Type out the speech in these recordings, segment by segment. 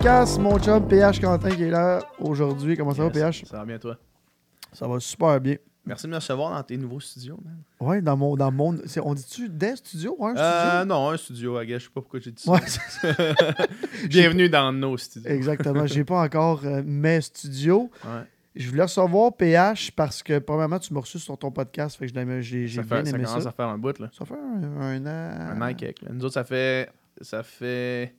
Podcast, mon chum PH Quentin qui est là aujourd'hui. Comment ça va, PH? Ça va bien, toi? Ça va super bien. Merci de me recevoir dans tes nouveaux studios, man. Ouais, dans mon. Dans mon on dit-tu des studios? Ouais, un Euh, studio? non, un studio. Je sais pas pourquoi j'ai dit ça. Ouais, Bienvenue dans nos studios. exactement. J'ai pas encore euh, mes studios. Ouais. Je voulais recevoir PH parce que, premièrement, tu m'as reçu sur ton podcast. Fait que j'ai Ça, bien fait, ça aimé commence ça. à faire un bout, là. Ça fait un, un an. Un an et quelques, là. Nous autres, ça fait. Ça fait.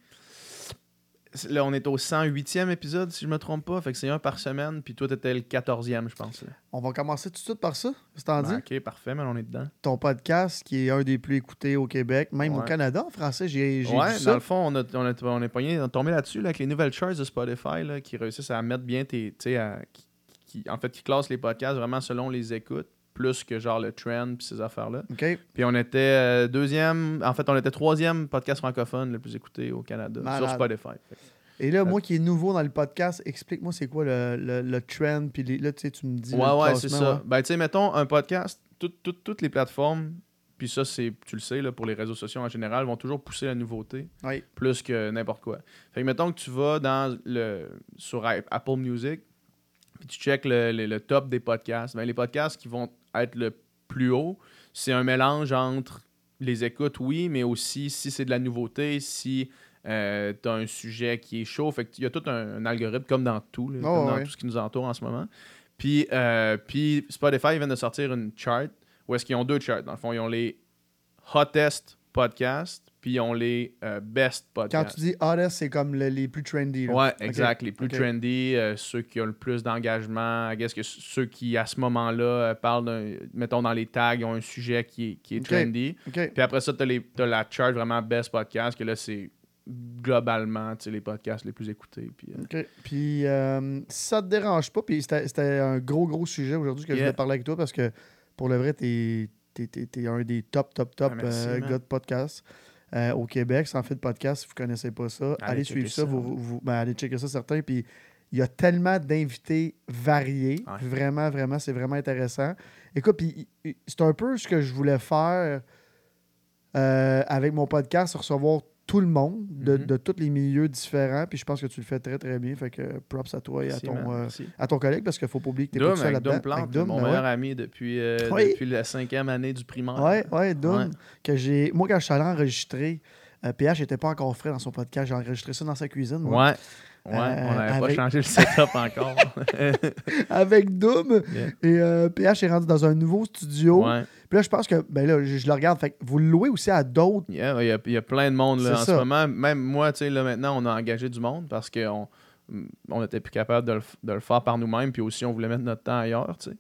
Là, on est au 108e épisode, si je me trompe pas. Fait que c'est un par semaine. Puis toi, t'étais le 14e, je pense. là. On va commencer tout de suite par ça. C'est en dit. Ben, ok, parfait, mais on est dedans. Ton podcast qui est un des plus écoutés au Québec, même au. Canada en français. J'ai j'ai Ouais, vu dans le fond, on, a, on, a- on est pogné, on est tombé là-dessus là, avec les nouvelles charts de Spotify là, qui réussissent à mettre bien tes. à- qui, qui- en fait, qui classent les podcasts vraiment selon les écoutes, plus que genre le trend puis ces affaires-là. Puis on était euh, deuxième, en fait, on était troisième podcast francophone le plus écouté au Canada Malade. sur Spotify. Fait Et là, moi qui est nouveau dans le podcast, explique-moi c'est quoi le, le, le trend. Puis les- là, tu sais, tu me dis. Ouais, ouais, c'est ça. ouais. Ben, tu sais, mettons, un podcast, tout- tout- toutes les plateformes, puis ça, c'est, tu le sais, là, pour les réseaux sociaux en général, vont toujours pousser la nouveauté. Oui. plus que n'importe quoi. Fait que mettons que tu vas dans le sur Apple Music, puis tu check le, le- le top des podcasts. Ben, les podcasts qui vont être le plus haut, c'est un mélange entre les écoutes, oui, mais aussi si c'est de la nouveauté, si tu as un sujet qui est chaud. Fait qu'il y a tout un, un algorithme comme dans tout, là, Oh, comme dans ouais. tout ce qui nous entoure en ce moment. Puis, euh, puis Spotify vient de sortir une chart où est-ce qu'ils ont deux charts. Dans le fond, ils ont les hottest podcasts, puis ils ont les euh, best Quand podcasts. tu dis hottest, c'est comme le- les plus trendy. là. Ouais, exact. Les plus trendy, euh, ceux qui ont le plus d'engagement. Guess que ceux qui, à ce moment-là, euh, parlent d'un. Mettons dans les tags, ont un sujet qui est, qui est trendy. OK. Puis après ça, tu as, la chart vraiment best podcast, que là, c'est globalement tu les podcasts les plus écoutés. Puis, euh, OK. Puis, euh, si ça te dérange pas, puis c'était c'était un gros, gros sujet aujourd'hui que je voulais parler avec toi parce que pour le vrai, t'es es, un des top, top, top Ah, merci, euh, gars de podcast euh, au Québec. Sans fait de podcast, si vous connaissez pas ça, allez, Allez suivre ça. ça. Vous, vous- ben, allez checker ça, certains. Puis, il y a tellement d'invités variés. Ouais. Vraiment, vraiment, c'est vraiment intéressant. Écoute, puis c'est un peu ce que je voulais faire euh, avec mon podcast, recevoir tout le monde de, Mhm. de tous les milieux différents. Puis je pense que tu le fais très, très bien. Fait que props à toi et à ton, euh, à ton collègue parce qu'il faut pas oublier que tu pas Doom, tout seul là-dedans. Mon ben meilleur ouais. ami depuis, euh, Oui. depuis la cinquième année du primaire. Ouais, ouais, Doom. Ouais. Que j'ai... Moi, quand je suis allé enregistrer, euh, PH n'était pas encore frais dans son podcast. J'ai enregistré ça dans sa cuisine. moi. Ouais. Ouais, on Euh, n'avait avec- pas changé le setup encore. Avec Doom. Yeah. Et euh, PH est rendu dans un nouveau studio. Ouais. Puis là, je pense que, ben là, je, je le regarde. Fait que vous le louez aussi à d'autres. Yeah, Il y, a, il y a plein de monde là, en ça. ce moment. Même moi, tu sais, là maintenant, on a engagé du monde parce qu'on on était plus capable de le, de le faire par nous-mêmes. Puis aussi, on voulait mettre notre temps ailleurs, tu sais.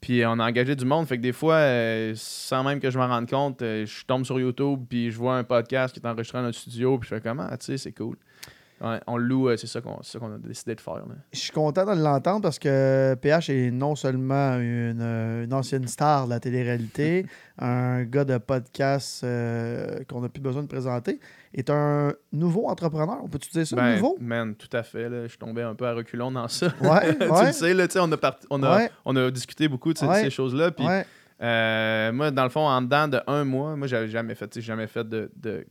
Puis on a engagé du monde. Fait que des fois, euh, sans même que je m'en rende compte, euh, je tombe sur YouTube puis je vois un podcast qui est enregistré dans notre studio. Puis je fais comment, tu sais, c'est cool. Ouais, on le loue, euh, c'est ça qu'on a décidé de faire. Je suis content de l'entendre parce que PH est non seulement une, euh, une ancienne star de la télé-réalité, un gars de podcast euh, qu'on n'a plus besoin de présenter, est un nouveau entrepreneur. On peut-tu dire ça, Ben, nouveau? Man, tout à fait. Là, je suis tombé un peu à reculons dans ça. Ouais, tu ouais. le sais, là, on a, part- on, a, Ouais. on a discuté beaucoup de ces, choses-là. Puis. Euh, moi, dans le fond, en dedans de un mois, moi, j'avais jamais fait, jamais fait de, de,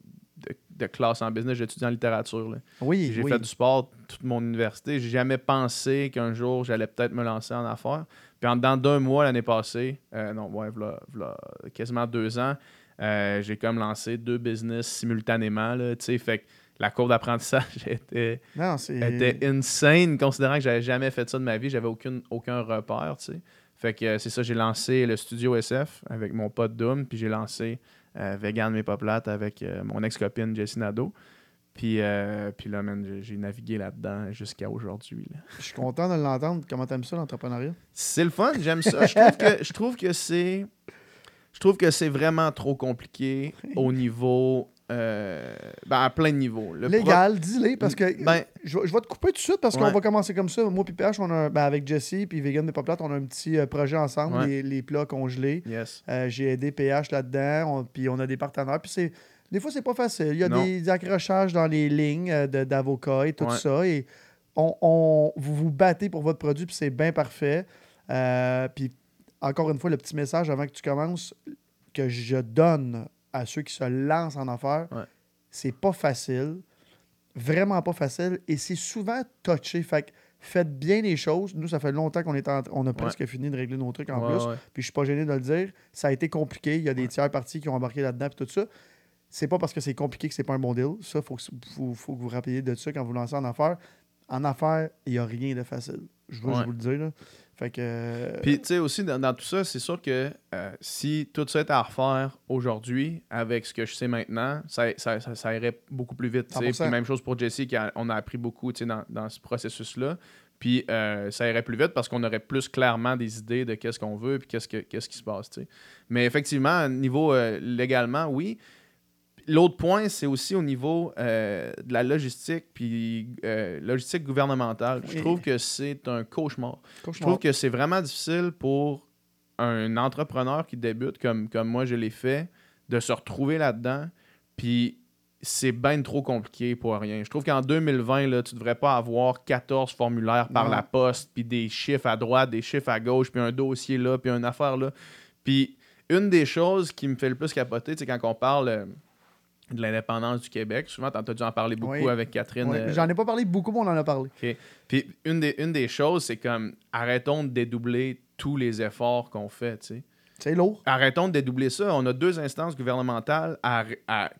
de, classe en business. Étudié en littérature. là. Oui, J'ai oui. fait du sport toute mon université. J'ai jamais pensé qu'un jour, j'allais peut-être me lancer en affaires. Puis en dedans d'un mois l'année passée, euh, non, ouais, v'là- v'là quasiment deux ans, euh, j'ai comme lancé deux business simultanément. Là, tu sais, fait que la courbe d'apprentissage était, Non, était insane, considérant que j'avais jamais fait ça de ma vie. J'avais aucune, aucun repère, tu sais. Fait que euh, c'est ça, j'ai lancé le studio SF avec mon pote Doom, puis j'ai lancé Vegan mais pas plate avec euh, mon ex-copine Jessie Nadeau. Puis, euh, puis là, man, j'ai navigué là-dedans jusqu'à aujourd'hui. là. Je suis content de l'entendre. Comment t'aimes ça, l'entrepreneuriat? C'est le fun, j'aime ça. Je trouve que, je trouve que c'est. Je trouve que c'est vraiment trop compliqué au niveau. Euh, ben, à plein de niveaux. Le pro- Légal, dis-le, parce que Ben, je, vais- je vais te couper tout de suite parce qu'on va commencer comme ça. Moi puis PH, on a, ben, avec Jesse puis Vegan pas plate, on a un petit euh, projet ensemble, Ouais. les, les plats congelés. yes. Euh, J'ai aidé PH là-dedans, puis on a des partenaires. Puis c'est des fois, c'est pas facile. Il y a des, des accrochages dans les lignes d'avocats et tout Ouais. ça. Et on, on- vous vous battez pour votre produit, puis c'est bien parfait. Euh, puis encore une fois, le petit message avant que tu commences que je donne à ceux qui se lancent en affaires, Ouais. c'est pas facile. vraiment pas facile et c'est souvent touché. Fait que faites bien les choses. Nous, ça fait longtemps qu'on est en- on a presque fini de régler nos trucs en Ouais, plus. Puis je suis pas gêné de le dire. Ça a été compliqué. Il y a des tiers parties qui ont embarqué là-dedans puis tout ça. C'est pas parce que c'est compliqué que c'est pas un bon deal. Ça, faut, que- faut, faut que vous rappeliez de ça quand vous lancez en affaires. En affaires, il n'y a rien de facile. Je veux vous le dire. Là. Fait que. euh, Puis, tu sais, aussi, dans, dans tout ça, c'est sûr que euh, si tout ça était à refaire aujourd'hui, avec ce que je sais maintenant, ça, ça, ça, ça irait beaucoup plus vite. tu sais. 100%. Puis, même chose pour Jesse, qui a- on a appris beaucoup tu sais, dans, dans ce processus-là. Puis, euh, ça irait plus vite parce qu'on aurait plus clairement des idées de qu'est-ce qu'on veut puis qu'est-ce, que, qu'est-ce qui se passe. tu sais. Mais effectivement, niveau euh, légalement, oui. L'autre point, c'est aussi au niveau euh, de la logistique, puis euh, logistique gouvernementale. Je trouve que c'est un cauchemar. Je trouve que c'est vraiment difficile pour un entrepreneur qui débute, comme, comme moi je l'ai fait, de se retrouver là-dedans. Puis c'est bien trop compliqué pour rien. Je trouve qu'en 2020, là, tu devrais pas avoir 14 formulaires par Non. la poste, puis des chiffres à droite, des chiffres à gauche, puis un dossier là, puis une affaire là. Puis une des choses qui me fait le plus capoter, c'est quand on parle euh, de l'indépendance du Québec. Souvent, tu as dû en parler beaucoup Oui. avec Catherine. Ouais, euh, J'en ai pas parlé beaucoup, mais on en a parlé. puis une des, une des choses, c'est comme arrêtons de dédoubler tous les efforts qu'on fait, tu sais. C'est lourd. Arrêtons de dédoubler ça. On a deux instances gouvernementales à- à-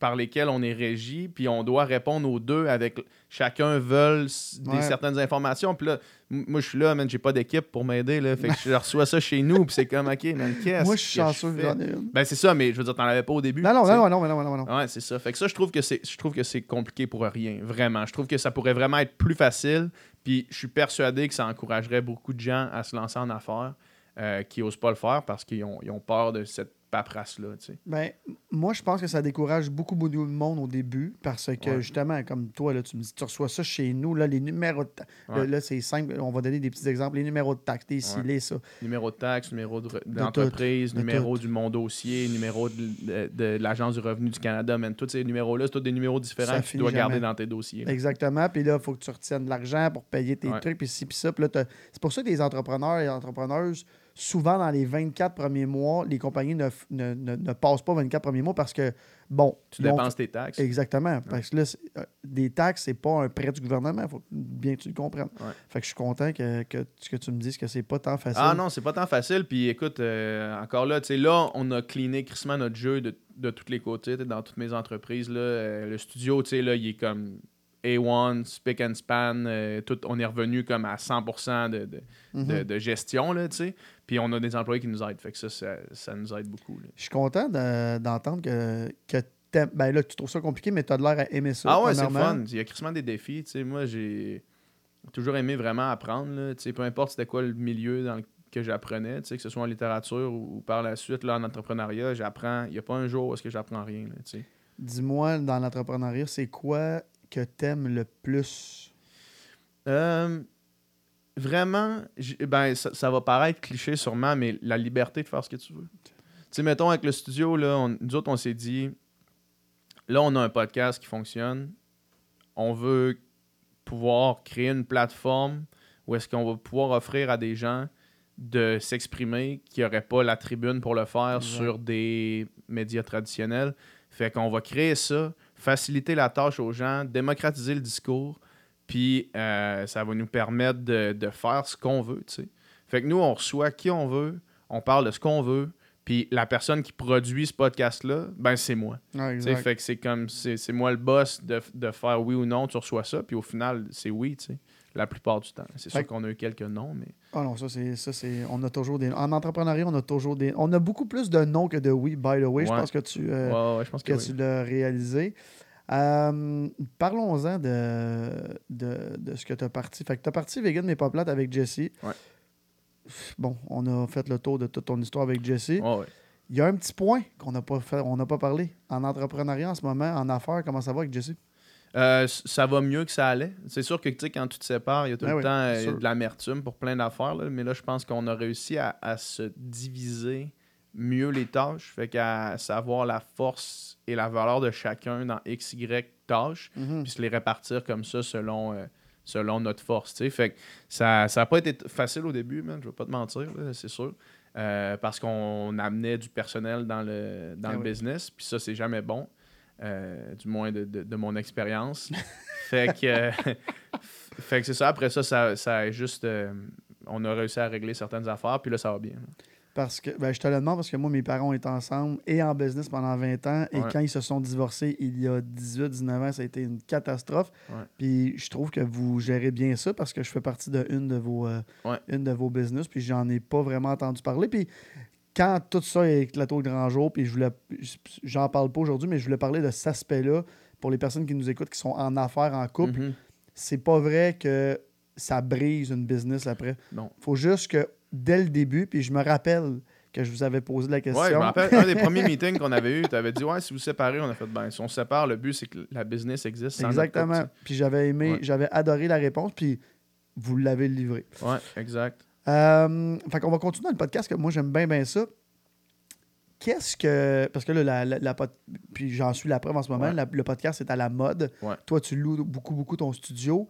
par lesquelles on est régi, puis on doit répondre aux deux avec chacun veulent des Ouais. certaines informations. Puis là, moi je suis là, man, j'ai pas d'équipe pour m'aider, là. Fait que je reçois ça chez nous, puis c'est comme, ok, man, qu'est-ce Moi, je suis chanceux. fais? j'en ai une. Ben c'est ça, mais je veux dire, t'en avais pas au début. Non, non, non, non, non, non, non. Ouais, c'est ça. Fait que ça, je trouve que c'est, je trouve que c'est compliqué pour rien, vraiment. Je trouve que ça pourrait vraiment être plus facile. Puis je suis persuadé que ça encouragerait beaucoup de gens à se lancer en affaires euh, qui osent pas le faire parce qu'ils ont, ils ont peur de cette paperasse-là. Ben, moi, je pense que ça décourage beaucoup, beaucoup de monde au début parce que, Ouais. justement, comme toi, là, tu me dis, tu reçois ça chez nous, là, les numéros de taxes. Ouais. Là, c'est simple, on va donner des petits exemples. Les numéros de taxes, les ci, Ouais. les ça. Numéro de taxe, numéro de, re- De d'entreprise, tout, de numéro du mon dossier, numéro de, de- de l'Agence du revenu du Canada. Man, tous ces numéros-là, c'est tous des numéros différents Ça que tu dois garder dans tes dossiers. là. Exactement. Puis là, il faut que tu retiennes de l'argent pour payer tes trucs, puis ci, puis ça. C'est pour ça que les entrepreneurs et entrepreneuses, souvent dans les 24 premiers mois, les compagnies ne, ne, ne- ne passent pas 24 premiers mois parce que, bon, Tu dépenses tes taxes. Exactement. Parce que là, euh, des taxes, c'est pas un prêt du gouvernement. Il faut bien que tu le comprennes. Ouais. Fait que je suis content que, que, que tu me dises que c'est pas tant facile. Ah non, c'est pas tant facile. Puis écoute, euh, encore là, tu sais, là, on a cleané crissement notre jeu de, de tous les côtés, dans toutes mes entreprises. Là, Euh, le studio, tu sais, là, il est comme A1, spick and span. euh, tout, on est revenu comme à 100% de, de, de- de gestion, là, tu sais. Puis on a des employés qui nous aident. Fait que ça, ça, ça nous aide beaucoup. là. Je suis content de- d'entendre que, que t'aimes- Ben là, tu trouves ça compliqué, mais tu as l'air à aimer ça. Ah ouais, c'est fun. Il y a crissement des défis. Tu sais, moi, j'ai toujours aimé vraiment apprendre. Là. Tu sais, peu importe c'était quoi le milieu dans le- que j'apprenais, tu sais, que ce soit en littérature ou, ou par la suite là, en entrepreneuriat, j'apprends. Il n'y a pas un jour où est-ce que j'apprends rien. Tu. Dis-moi, dans l'entrepreneuriat, c'est quoi que t'aimes le plus? Euh, vraiment, ben, ça, ça va paraître cliché sûrement, mais la liberté de faire ce que tu veux. Tu sais, mettons, avec le studio, là, on- nous autres, on s'est dit, là, on a un podcast qui fonctionne. On veut pouvoir créer une plateforme où est-ce qu'on va pouvoir offrir à des gens de s'exprimer qui n'auraient pas la tribune pour le faire sur des médias traditionnels. Fait qu'on va créer ça, faciliter la tâche aux gens, démocratiser le discours, puis euh, ça va nous permettre de, de faire ce qu'on veut, tu sais. Fait que nous, on reçoit qui on veut, on parle de ce qu'on veut, puis la personne qui produit ce podcast-là, ben c'est moi. Ah, Tu exact. fait que c'est comme, c'est moi le boss de, de faire oui ou non, tu reçois ça, puis au final, c'est oui, tu sais, la plupart du temps. C'est sûr que- qu'on a eu quelques noms, mais... Ah non, ça c'est ça c'est on a toujours des en entrepreneuriat, on a toujours des on a beaucoup plus de non que de oui by the way, je Ouais. pense que tu euh, ouais, ouais, je pense que, que oui. tu l'as réalisé. Euh, Parlons-en de, de, de ce que tu as parti. Fait que tu as parti Vegan mais pas plate avec Jesse. Ouais. Bon, on a fait le tour de toute ton histoire avec Jesse. Ouais. Il y a un petit point qu'on n'a pas fait, on n'a pas parlé. En entrepreneuriat en ce moment, en affaires, comment ça va avec Jesse? Euh, ça va mieux que ça allait. C'est sûr que tu sais, quand tu te sépares, il y a tout Ben le oui, temps euh, de l'amertume pour plein d'affaires. Mais là, je pense qu'on a réussi à, à se diviser mieux les tâches. Fait qu'à savoir la force et la valeur de chacun dans X, Y tâches, puis se les répartir comme ça selon, euh, selon notre force. Fait que ça n'a pas été facile au début, man, je vais pas te mentir, c'est sûr. Euh, parce qu'on amenait du personnel dans le, dans Ah le oui. business, puis ça, c'est jamais bon. euh, du moins de, de- de mon expérience. fait que, fait que c'est ça. Après ça, ça, ça a juste. on a réussi à régler certaines affaires, puis là, ça va bien. Parce que, ben, je te le demande parce que moi, mes parents étaient ensemble et en business pendant 20 ans. Et Ouais. quand ils se sont divorcés il y a 18-19 ans, ça a été une catastrophe. Ouais. Puis je trouve que vous gérez bien ça parce que je fais partie de une de vos, euh, Ouais. une de vos business. Puis j'en ai pas vraiment entendu parler. Puis quand tout ça est éclaté au grand jour, puis je voulais, j'en parle pas aujourd'hui, mais je voulais parler de cet aspect-là pour les personnes qui nous écoutent, qui sont en affaires, en couple. Mhm. C'est pas vrai que ça brise une business après. Non. faut juste que dès le début, puis je me rappelle que je vous avais posé la question. Ouais, je me rappelle, un des premiers meetings qu'on avait eu, tu avais dit, ouais, si vous séparez, on a fait, ben, si on se sépare, le but, c'est que la business existe. sans Exactement. Puis j'avais aimé, Ouais. j'avais adoré la réponse, puis vous l'avez livré. Ouais, exact. Euh, fait qu'on va continuer dans le podcast, que moi j'aime bien, bien ça. Qu'est-ce que. Parce que là, la, la- puis j'en suis la preuve en ce moment, Ouais. le podcast est à la mode. Ouais. Toi, tu loues beaucoup, beaucoup ton studio.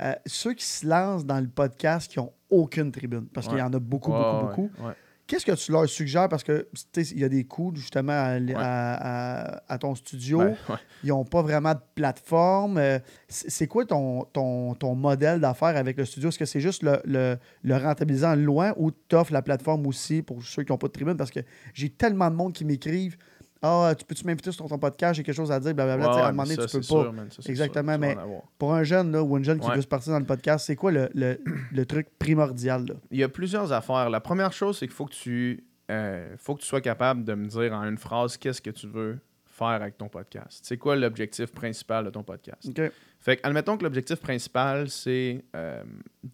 Euh, ceux qui se lancent dans le podcast qui ont aucune tribune, parce qu'il y en a beaucoup, Ouais, beaucoup, beaucoup. ouais. Qu'est-ce que tu leur suggères? Parce que il y a des coûts justement à, à- à- à ton studio. Ben. Ils n'ont pas vraiment de plateforme. Euh, C'est quoi ton, ton, ton modèle d'affaires avec le studio? Est-ce que c'est juste le, le, le rentabiliser en loin ou tu offres la plateforme aussi pour ceux qui n'ont pas de tribune? Parce que j'ai tellement de monde qui m'écrivent Ah, tu peux-tu m'inviter sur ton podcast? J'ai quelque chose à dire. Blablabla. Ouais, à un moment donné, ça, tu peux c'est pas. sûr, man, ça, Exactement, sûr, mais-. Pour un jeune là, ou une jeune qui Ouais. veut se partir dans le podcast, c'est quoi le, le, le truc primordial? Là? Il y a plusieurs affaires. La première chose, c'est qu'il faut que tu euh, faut que tu sois capable de me dire en une phrase qu'est-ce que tu veux faire avec ton podcast? C'est quoi l'objectif principal de ton podcast? OK. Fait que, admettons que l'objectif principal, c'est euh,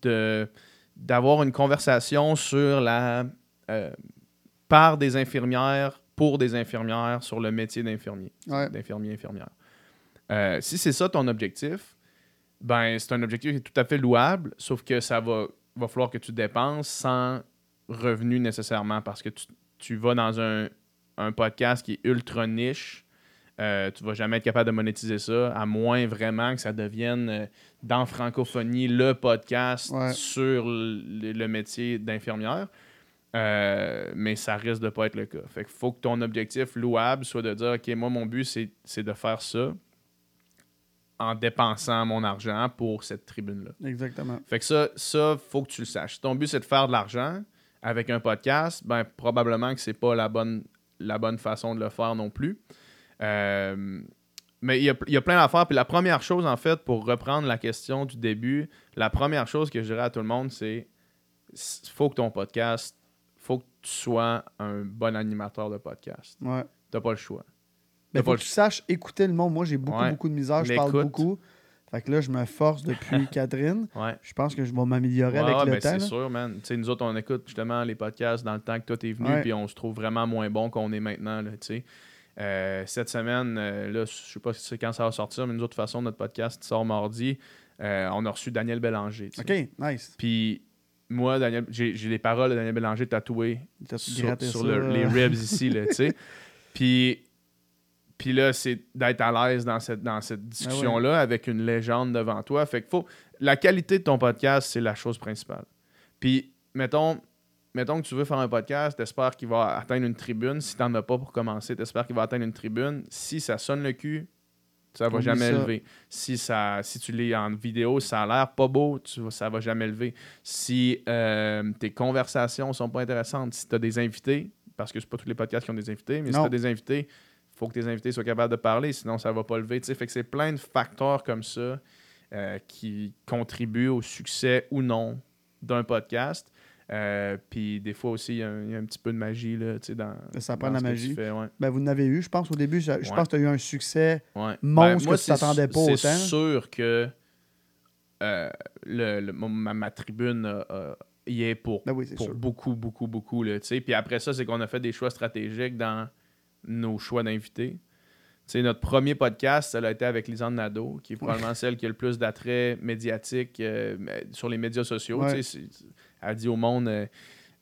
de d'avoir une conversation sur la euh, par des infirmières pour des infirmières sur le métier d'infirmier, Ouais. d'infirmier infirmière. Euh, si c'est ça ton objectif, ben c'est un objectif qui est tout à fait louable, sauf que ça va va falloir que tu dépenses sans revenu nécessairement parce que tu, tu vas dans un, un podcast qui est ultra niche. Euh, tu vas jamais être capable de monétiser ça, à moins vraiment que ça devienne euh, dans francophonie le podcast Ouais. sur le, le métier d'infirmière. Euh, mais ça risque de pas être le cas. Fait qu'il faut que ton objectif louable soit de dire OK, moi, mon but, c'est de faire ça en dépensant mon argent pour cette tribune-là. Exactement. Fait que ça, ça, faut que tu le saches. Si ton but, c'est de faire de l'argent avec un podcast, ben probablement que c'est pas la bonne, la bonne façon de le faire non plus. Euh, mais il y a, y a plein d'affaires. Puis la première chose, en fait, pour reprendre la question du début, la première chose que je dirais à tout le monde, c'est faut que ton podcast, tu sois un bon animateur de podcast. Ouais. T'as pas le choix. Mais T'as faut pas que le tu saches écouter le monde. Moi, j'ai beaucoup, Ouais. beaucoup de misère. Je parle beaucoup. Fait que là, je me force depuis Catherine. Ouais. Je pense que je vais m'améliorer Ouais, avec le ben, temps. c'est sûr, man. Nous autres, on écoute justement les podcasts dans le temps que toi t'es venu, puis on se trouve vraiment moins bon qu'on est maintenant. Là. Euh, cette semaine, euh, là, je sais pas si c'est quand ça va sortir, mais nous, de toute façon, notre podcast sort mardi. Euh, on a reçu Daniel Bélanger. OK, nice. Puis moi, Daniel, j'ai les paroles de Daniel Bélanger tatouées sur, sur le- les ribs ici, tu sais. Puis, puis là, c'est d'être à l'aise dans cette, dans Ah cette discussion-là avec une légende devant toi. Fait que faut... La qualité de ton podcast, c'est la chose principale. Puis, mettons, mettons que tu veux faire un podcast, t'espères qu'il va atteindre une tribune. Si t'en as pas pour commencer, t'espères qu'il va atteindre une tribune. Si ça sonne le cul, ça va jamais ça. lever. Si, ça, si tu lis en vidéo, ça a l'air pas beau, tu, ça va jamais lever. Si euh, tes conversations sont pas intéressantes, si tu as des invités, parce que c'est pas tous les podcasts qui ont des invités, mais si tu as des invités, il faut que tes invités soient capables de parler, sinon ça va pas lever. Fait que c'est plein de facteurs comme ça euh, qui contribuent au succès ou non d'un podcast. Euh, puis des fois aussi, il y, a un- il y a un petit peu de magie là, dans, Ça prend dans la magie. fais, ouais. Ben, vous en avez eu, je pense, au début. Je, je Ouais. pense que tu as eu un succès. Ouais. Monstre moi, que tu t'attendais pas autant. C'est sûr que euh, le, ma, ma tribune euh, y est pour, Ben oui, pour sûr. beaucoup, beaucoup, beaucoup. Puis après ça, c'est qu'on a fait des choix stratégiques dans nos choix d'invités. Notre premier podcast, ça a été avec Lisanne Nadeau, qui est probablement celle qui a le plus d'attrait médiatique euh, sur les médias sociaux. Ouais. Elle dit au monde euh,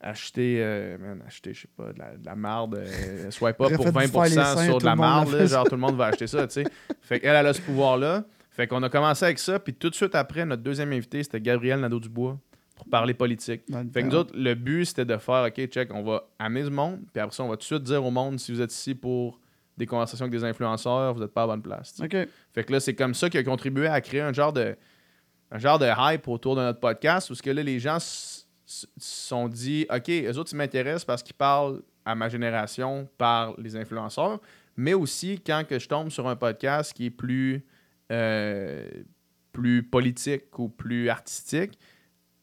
achetez, euh, man, achetez, je sais pas, de la, de la marde, euh, swipe up pour Refaites-vous 20% faire les seins, sur de la le marde, genre tout le monde va acheter ça, tu sais. Fait qu'elle, elle a ce pouvoir-là. Fait qu'on a commencé avec ça, puis tout de suite après, notre deuxième invité, c'était Gabriel Nadeau-Dubois pour parler politique. Le Fait que nous autres, le but, c'était de faire, OK, check, on va amener du monde, puis après ça, on va tout de suite dire au monde, si vous êtes ici pour des conversations avec des influenceurs, vous n'êtes pas à bonne place. OK. Fait que là, c'est comme ça qui a contribué à créer un genre de un genre de hype autour de notre podcast, où ce que là, les gens se sont dit, OK, eux autres, ils m'intéressent parce qu'ils parlent à ma génération par les influenceurs, mais aussi quand que je tombe sur un podcast qui est plus, euh, plus politique ou plus artistique,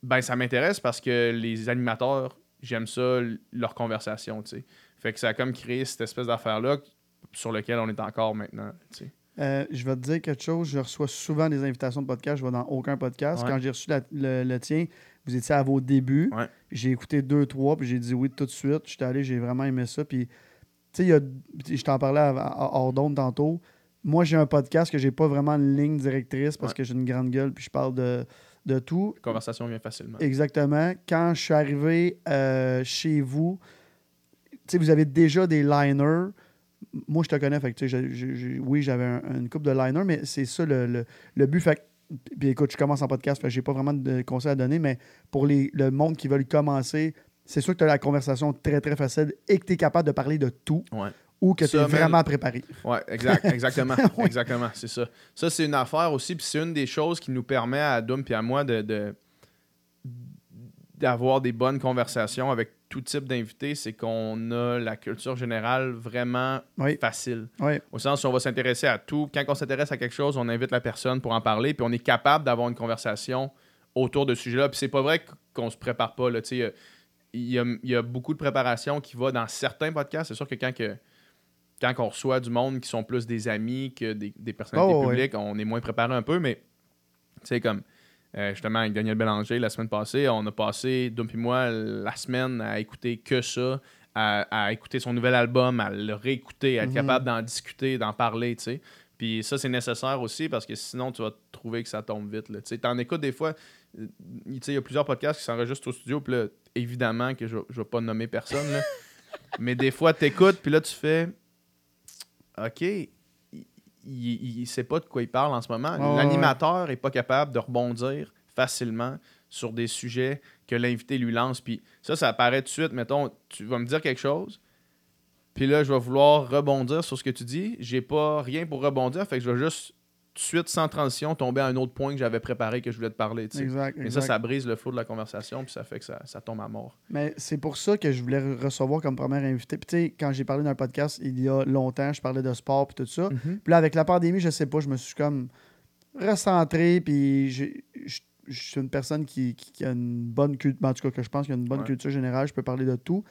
ben ça m'intéresse parce que les animateurs, j'aime ça, leur conversation, tu sais. Fait que ça a comme créé cette espèce d'affaire-là sur lequel on est encore maintenant, tu sais. Euh, je vais te dire quelque chose. Je reçois souvent des invitations de podcast. Je vais dans aucun podcast. Ouais. Quand j'ai reçu la- le, le tien, vous étiez à vos débuts. Ouais. J'ai écouté deux, trois, puis j'ai dit oui tout de suite. J'étais allé, j'ai vraiment aimé ça. Puis, tu sais, je t'en parlais à, à- hors d'onde tantôt. Moi, j'ai un podcast que j'ai pas vraiment une ligne directrice parce Ouais. que j'ai une grande gueule, puis je parle de, de tout. La conversation vient facilement. Exactement. Quand je suis arrivé euh, chez vous, tu sais, vous avez déjà des liners. Moi, je te connais, fait que, oui, j'avais un- une coupe de liners, mais c'est ça le, le- le but. Fait puis écoute, je commence en podcast, que j'ai pas vraiment de conseils à donner, mais pour les, le monde qui veut commencer, c'est sûr que tu as la conversation très, très facile et que tu es capable de parler de tout Ouais. ou que tu es vraiment préparé. Exact, exactement. Ouais. Exactement, c'est ça. Ça, c'est une affaire aussi, puis c'est une des choses qui nous permet à Doom et à moi de, de- d'avoir des bonnes conversations avec tout type d'invités, c'est qu'on a la culture générale vraiment Oui. facile. Oui, Au sens où on va s'intéresser à tout. Quand on s'intéresse à quelque chose, on invite la personne pour en parler, puis on est capable d'avoir une conversation autour de ce sujet-là. Puis c'est pas vrai qu'on se prépare pas. Là, il y a, il y a beaucoup de préparation qui va dans certains podcasts. C'est sûr que quand, que quand on reçoit du monde qui sont plus des amis que des, des personnalités Oh, publiques, on est moins préparé un peu, mais sais, comme euh, justement avec Daniel Bélanger la semaine passée, on a passé, Dom et moi, la semaine à écouter que ça, à, à écouter son nouvel album, à le réécouter, à être Mhm. capable d'en discuter, d'en parler, tu sais. Puis ça, c'est nécessaire aussi parce que sinon, tu vas trouver que ça tombe vite. Tu sais, t'en écoutes des fois, euh, tu sais, il y a plusieurs podcasts qui s'enregistrent au studio, puis là, évidemment que je, je vais pas nommer personne, là. mais des fois, t'écoutes, puis là, tu fais OK, il, il sait pas de quoi il parle en ce moment. L'animateur est pas capable de rebondir facilement sur des sujets que l'invité lui lance. Puis ça, ça apparaît tout de suite. Mettons, tu vas me dire quelque chose, puis là, je vais vouloir rebondir sur ce que tu dis. J'ai pas rien pour rebondir, fait que je vais juste tout de suite, sans transition, tomber à un autre point que j'avais préparé que je voulais te parler. sais. exact. Mais exact. ça, ça brise le flot de la conversation, puis ça fait que ça, ça tombe à mort. Mais c'est pour ça que je voulais re- recevoir comme premier invité. Puis tu sais, quand j'ai parlé d'un podcast il y a longtemps, je parlais de sport puis tout ça. Puis là, avec la pandémie, je sais pas, je me suis comme recentré, puis je suis une personne qui, qui- qui a une bonne culture, en tout cas que je pense qu'il a une bonne Ouais. culture générale, je peux parler de tout.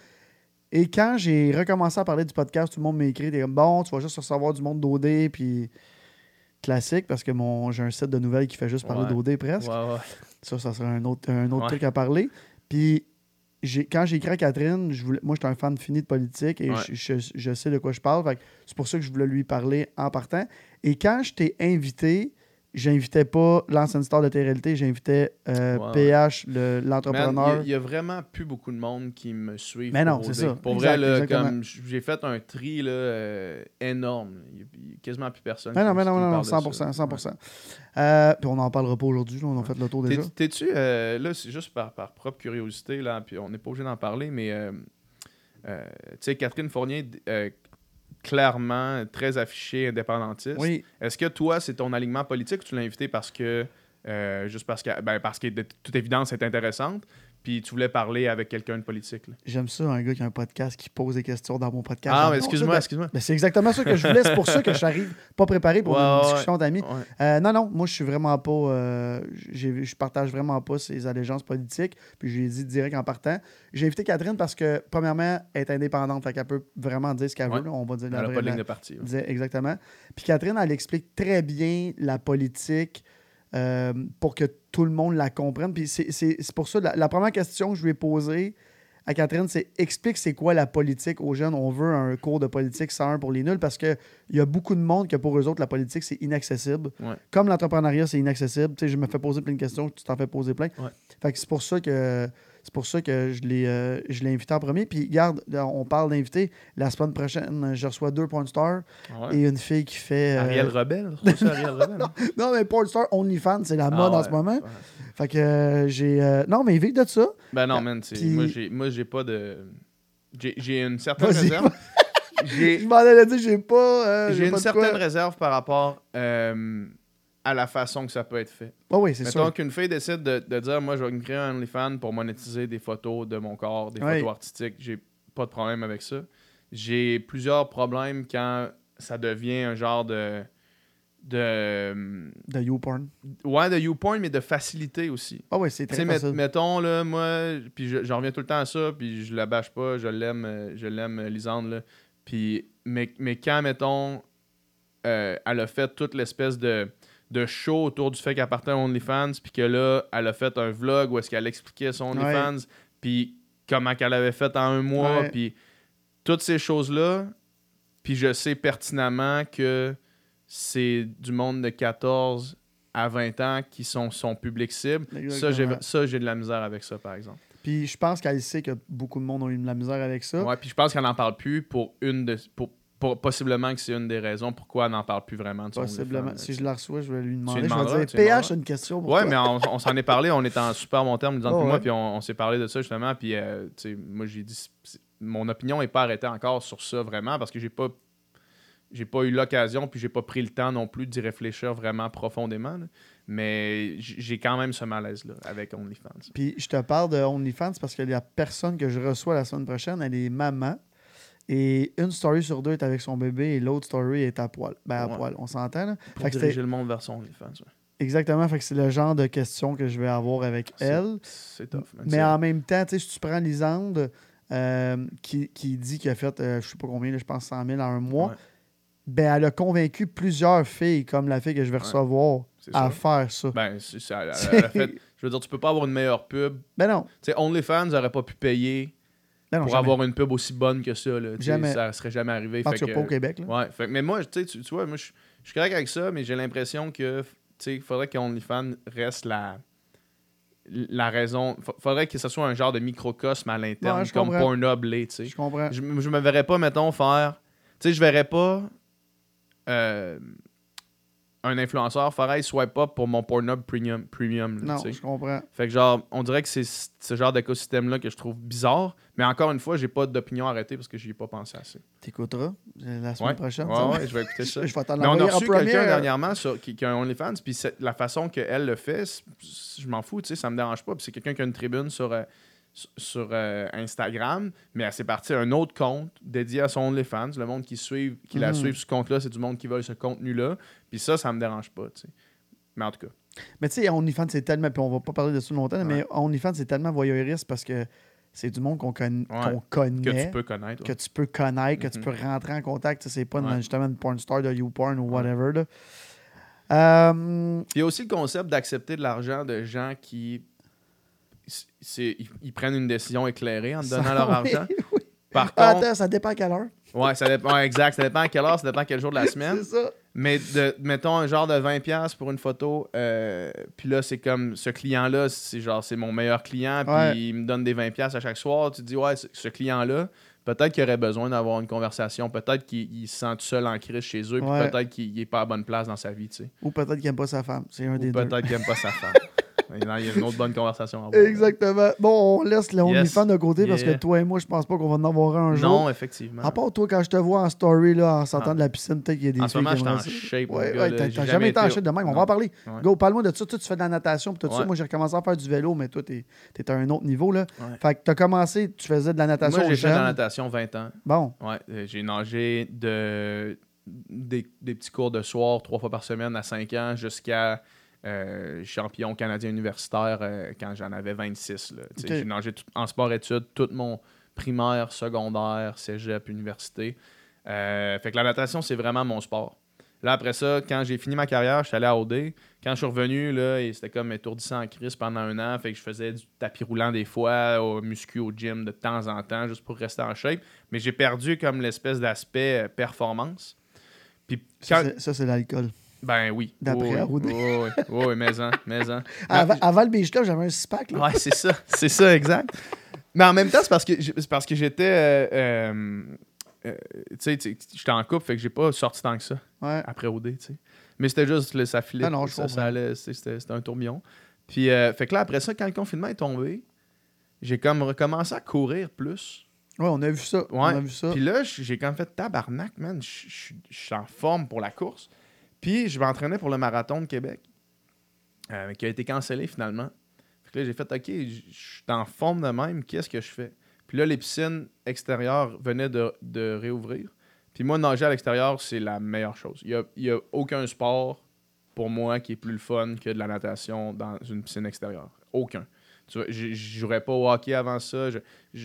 Et quand j'ai recommencé à parler du podcast, tout le monde m'a écrit, comme bon, tu vas juste recevoir du monde d'OD, puis classique, parce que mon j'ai un site de nouvelles qui fait juste parler Ouais. d'OD presque. Ouais, ouais. Ça, ça serait un autre, un autre truc à parler. Puis, quand j'ai écrit à Catherine, je voulais, moi, j'étais un fan fini de politique et je, je- je sais de quoi je parle. C'est pour ça que je voulais lui parler en partant. Et quand je t'ai invité, j'invitais pas l'ancienne star de TRLT, j'invitais euh, Ouais, PH, le- Man, l'entrepreneur. Il y, a vraiment plus beaucoup de monde qui me suivent. Mais non, c'est ça. Pour Exact, vrai, là, comme j'ai fait un tri là, euh, énorme. Il y a- quasiment plus personne. Mais non, mais non, non, non, parle de 100%. ça. 100%. Euh, puis on n'en parlera pas aujourd'hui, on a fait le tour déjà. T'es- T'es-tu, euh, là, c'est juste par, par propre curiosité, là, puis on n'est pas obligé d'en parler, mais euh, euh, tu sais, Catherine Fournier, euh, clairement très affichée indépendantiste. Oui, Est-ce que toi, c'est ton alignement politique ou tu l'as invité parce que, euh, juste parce que, ben, parce que de toute évidence, c'est intéressante, puis tu voulais parler avec quelqu'un de politique? là? j'aime ça, un gars qui a un podcast qui pose des questions dans mon podcast. Ah, mais excuse-moi, de- excuse-moi. Ben, c'est exactement ça que je voulais. C'est pour ça que j'arrive pas préparé pour Ouais, une ouais, discussion d'amis. Ouais. Euh, non, non, moi, je suis vraiment pas. euh, j'ai- je partage vraiment pas ses allégeances politiques. Puis, je lui ai dit direct en partant. J'ai invité Catherine parce que, premièrement, elle est indépendante. Fait qu'elle peut vraiment dire ce qu'elle veut. là. On va dire Elle n'a pas de ligne de parti. Exactement. Puis, Catherine, elle explique très bien la politique euh, pour que tout le monde la comprenne. Puis, c'est- pour ça, la, la première question que je lui ai posée à Catherine, c'est explique c'est quoi la politique aux jeunes. On veut un cours de politique 101 pour les nuls parce qu'il y a beaucoup de monde que pour eux autres, la politique, c'est inaccessible. Ouais. Comme l'entrepreneuriat, c'est inaccessible. Tu sais, je me fais poser plein de questions, tu t'en fais poser plein. Ouais. Fait que c'est pour ça que c'est pour ça que je l'ai euh, je l'ai invité en premier. Puis garde, là, on parle d'invité. La semaine prochaine, je reçois deux porn stars Ouais. et une fille qui fait. euh, Ariel Rebelle? C'est ça, Ariel Rebelle? non, mais porn star OnlyFans, c'est la Ah, mode en ce moment. Ouais. Fait que euh, j'ai. Non, mais vive de ça. Ben non, man, Puis- moi, j'ai, moi, j'ai pas de... J'ai, j'ai une certaine Vas-y. réserve. j'ai Je m'en allais dire, j'ai pas. j'ai une quoi. certaine réserve par rapport à la façon que ça peut être fait. Ah oui, c'est sûr. qu'une fille décide de, de dire Moi, je vais me créer un OnlyFans pour monétiser des photos de mon corps, des photos artistiques. J'ai pas de problème avec ça. J'ai plusieurs problèmes quand ça devient un genre de. de. De YouPorn. Ouais, de YouPorn, mais de facilité aussi. Ah oui, c'est très met- facile. mettons, là, moi, puis je- j'en reviens tout le temps à ça, puis je la bâche pas, je l'aime, je l'aime, Lisande, là. Puis, mais, mais quand, mettons, euh, elle a fait toute l'espèce de, de show autour du fait qu'elle partait à OnlyFans, puis que là, elle a fait un vlog où est-ce qu'elle expliquait son OnlyFans, puis comment qu'elle avait fait en un mois, puis toutes ces choses-là, puis je sais pertinemment que c'est du monde de 14 à 20 ans qui sont son public cible. Ça, j'ai, Exactement. ça, j'ai de la misère avec ça, par exemple. Puis je pense qu'elle sait que beaucoup de monde ont eu de la misère avec ça. Ouais, puis je pense qu'elle n'en parle plus pour une de. Pour, pour- possiblement que c'est une des raisons pourquoi elle n'en parle plus vraiment de son Possiblement. Si je la reçois, je vais lui demander. je vais dire. PH, une question pour Ouais, toi. mais on, on s'en est parlé, on était en super bon terme, disant Oh, moi, puis on, on s'est parlé de ça justement, puis euh, tu sais, moi j'ai dit, mon opinion n'est pas arrêtée encore sur ça vraiment, parce que j'ai pas, j'ai pas eu l'occasion, puis j'ai pas pris le temps non plus d'y réfléchir vraiment profondément, là. mais j'ai quand même ce malaise-là avec OnlyFans. Puis je te parle de OnlyFans parce que la personne que je reçois la semaine prochaine, elle est maman. Et une story sur deux est avec son bébé et l'autre story est à poil. Ben, à Ouais. poil, on s'entend, là? Pour Fait diriger le monde vers son OnlyFans. ouais. Exactement, fait que c'est le genre de questions que je vais avoir avec C'est- elle. C'est tough, man. Mais en même temps, si tu prends Lisande, euh, qui, qui dit qu'il a fait, euh, je sais pas combien, là, je pense 100 000 en un mois, Ouais. ben elle a convaincu plusieurs filles, comme la fille que je vais recevoir, C'est à faire ça. Ben, c'est ça. elle a- elle a fait- je veux dire, tu peux pas avoir une meilleure pub. Ben non, Tu sais, OnlyFans n'aurait pas pu payer non, pour jamais. avoir une pub aussi bonne que ça. Là, Jamais. Ça serait jamais arrivé. Fait que- pas au Québec. Là. Ouais, fait mais moi, tu sais, tu vois, moi, je suis correct avec ça, mais j'ai l'impression que, tu sais, il faudrait qu'OnlyFans reste la, la raison. fa- faudrait que ce soit un genre de microcosme à l'interne, Ouais, comme comprends. Pornhub l'est, tu sais. Je comprends. Je, je me verrais pas, mettons, faire. Tu sais, je verrais pas euh, un influenceur hey, swipe up pour mon Pornhub Premium. premium là, Non, je comprends. Fait que genre, on dirait que c'est ce genre d'écosystème-là que je trouve bizarre. Mais encore une fois, j'ai pas d'opinion arrêtée parce que j'y ai pas pensé assez. T'écouteras euh, la semaine Ouais, prochaine. ouais, ouais, je vais écouter ça. Je vais Mais on a reçu quelqu'un dernièrement sur, qui, qui a un OnlyFans, puis la façon qu'elle le fait, je m'en fous, tu sais, ça me dérange pas. Puis c'est quelqu'un qui a une tribune sur, euh, sur, sur, euh, Instagram, mais elle s'est partie à un autre compte dédié à son OnlyFans. Le monde qui, suit, qui la Mhm. suit ce compte-là, c'est du monde qui veut ce contenu-là. Puis ça, ça me dérange pas, tu sais. Mais en tout cas, Mais tu sais, OnlyFans, c'est tellement. Puis on va pas parler de ça longtemps, là, mais Ouais. OnlyFans, c'est tellement voyeuriste parce que c'est du monde qu'on conna- Ouais. qu'on connaît. que tu peux connaître. que ouais. tu peux connaître, que tu peux rentrer en contact. C'est pas une- Ouais. justement une porn star de YouPorn ou Ouais. whatever. Là. Euh, Il y a aussi le concept d'accepter de l'argent de gens qui c'est, ils, ils prennent une décision éclairée en te donnant ça- leur oui, argent. oui. Par Ah, contre, Attends, ça dépend à quelle heure. ouais, ça dépend, ouais, exact, ça dépend à quelle heure, ça dépend à quel jour de la semaine. C'est ça. Mais de, mettons un genre de 20$ pour une photo, euh, puis là, c'est comme ce client-là, c'est genre, c'est mon meilleur client, puis Ouais. il me donne des 20$ à chaque soir. Tu te dis, ouais, ce- client-là, peut-être qu'il aurait besoin d'avoir une conversation, peut-être qu'il il se sent tout seul en crise chez eux, puis peut-être qu'il n'est pas à bonne place dans sa vie, tu sais. Ou peut-être qu'il n'aime pas sa femme. C'est un Ou des deux. peut-être qu'il n'aime pas sa femme. Il y a une autre bonne conversation à. Exactement. Bon, on laisse le OnlyFans de côté parce que toi et moi, je pense pas qu'on va en avoir un jour. Non, effectivement. À part toi, quand je te vois en story là, en sortant Ah. de la piscine, peut-être qu'il y a des En ce filles moment, je en shape. Ouais, ouais, t'as jamais été en shape de même. On va en parler. Ouais. Go, parle-moi de ça. Toi, tu fais de la natation. Puis tout ça. Moi, j'ai recommencé à faire du vélo, mais toi, t'es es à un autre niveau. Là. Fait que t'as commencé, tu faisais de la natation. Moi, j'ai fait de la natation 20 ans. Bon, Ouais, euh, j'ai nagé de des, des petits cours de soir trois fois par semaine à 5 ans jusqu'à euh, champion canadien universitaire euh, quand j'en avais 26. là. Tu sais, Ok. J'ai nagé tout- en sport-études tout mon primaire, secondaire, cégep, université. Euh, fait que la natation, c'est vraiment mon sport. Là, après ça, quand j'ai fini ma carrière, je suis allé à OD. Quand je suis revenu, là, et c'était comme étourdissant en crise pendant un an. Fait que je faisais du tapis roulant des fois, au muscu, au gym de temps en temps, juste pour rester en shape. Mais j'ai perdu comme l'espèce d'aspect performance. Puis ça, c'est- ça, c'est l'alcool. Ben oui. D'après oui, Aroudi. oui, oui, oui, oui, mais en, mais en. Avant, avant le Club, j'avais un six-pack. là. Ouais, c'est ça. C'est ça, exact. Mais en même temps, c'est parce que c'est parce que j'étais. euh, euh, euh, tu sais, j'étais en couple, fait que j'ai pas sorti tant que ça Ouais. après OD, tu sais. Mais c'était juste, là, ça filait. Ah non, je ça, ça allait, c'était c'était un tourbillon. Puis, fait que là, après ça, quand le confinement est tombé, j'ai comme recommencé à courir plus. Ouais, on a vu ça. On a vu ça. Puis là, j'ai même fait tabarnak, man. Je suis en forme pour la course. Puis je m'entraînais pour le marathon de Québec, euh, qui a été cancellé finalement. Fait que là, j'ai fait, OK, je suis en forme de même, qu'est-ce que je fais? Puis là, les piscines extérieures venaient de, réouvrir. Puis moi, nager à l'extérieur, c'est la meilleure chose. Il n'y a, a aucun sport pour moi qui est plus le fun que de la natation dans une piscine extérieure. Aucun. Tu vois, je je jouerais pas au hockey avant ça. Je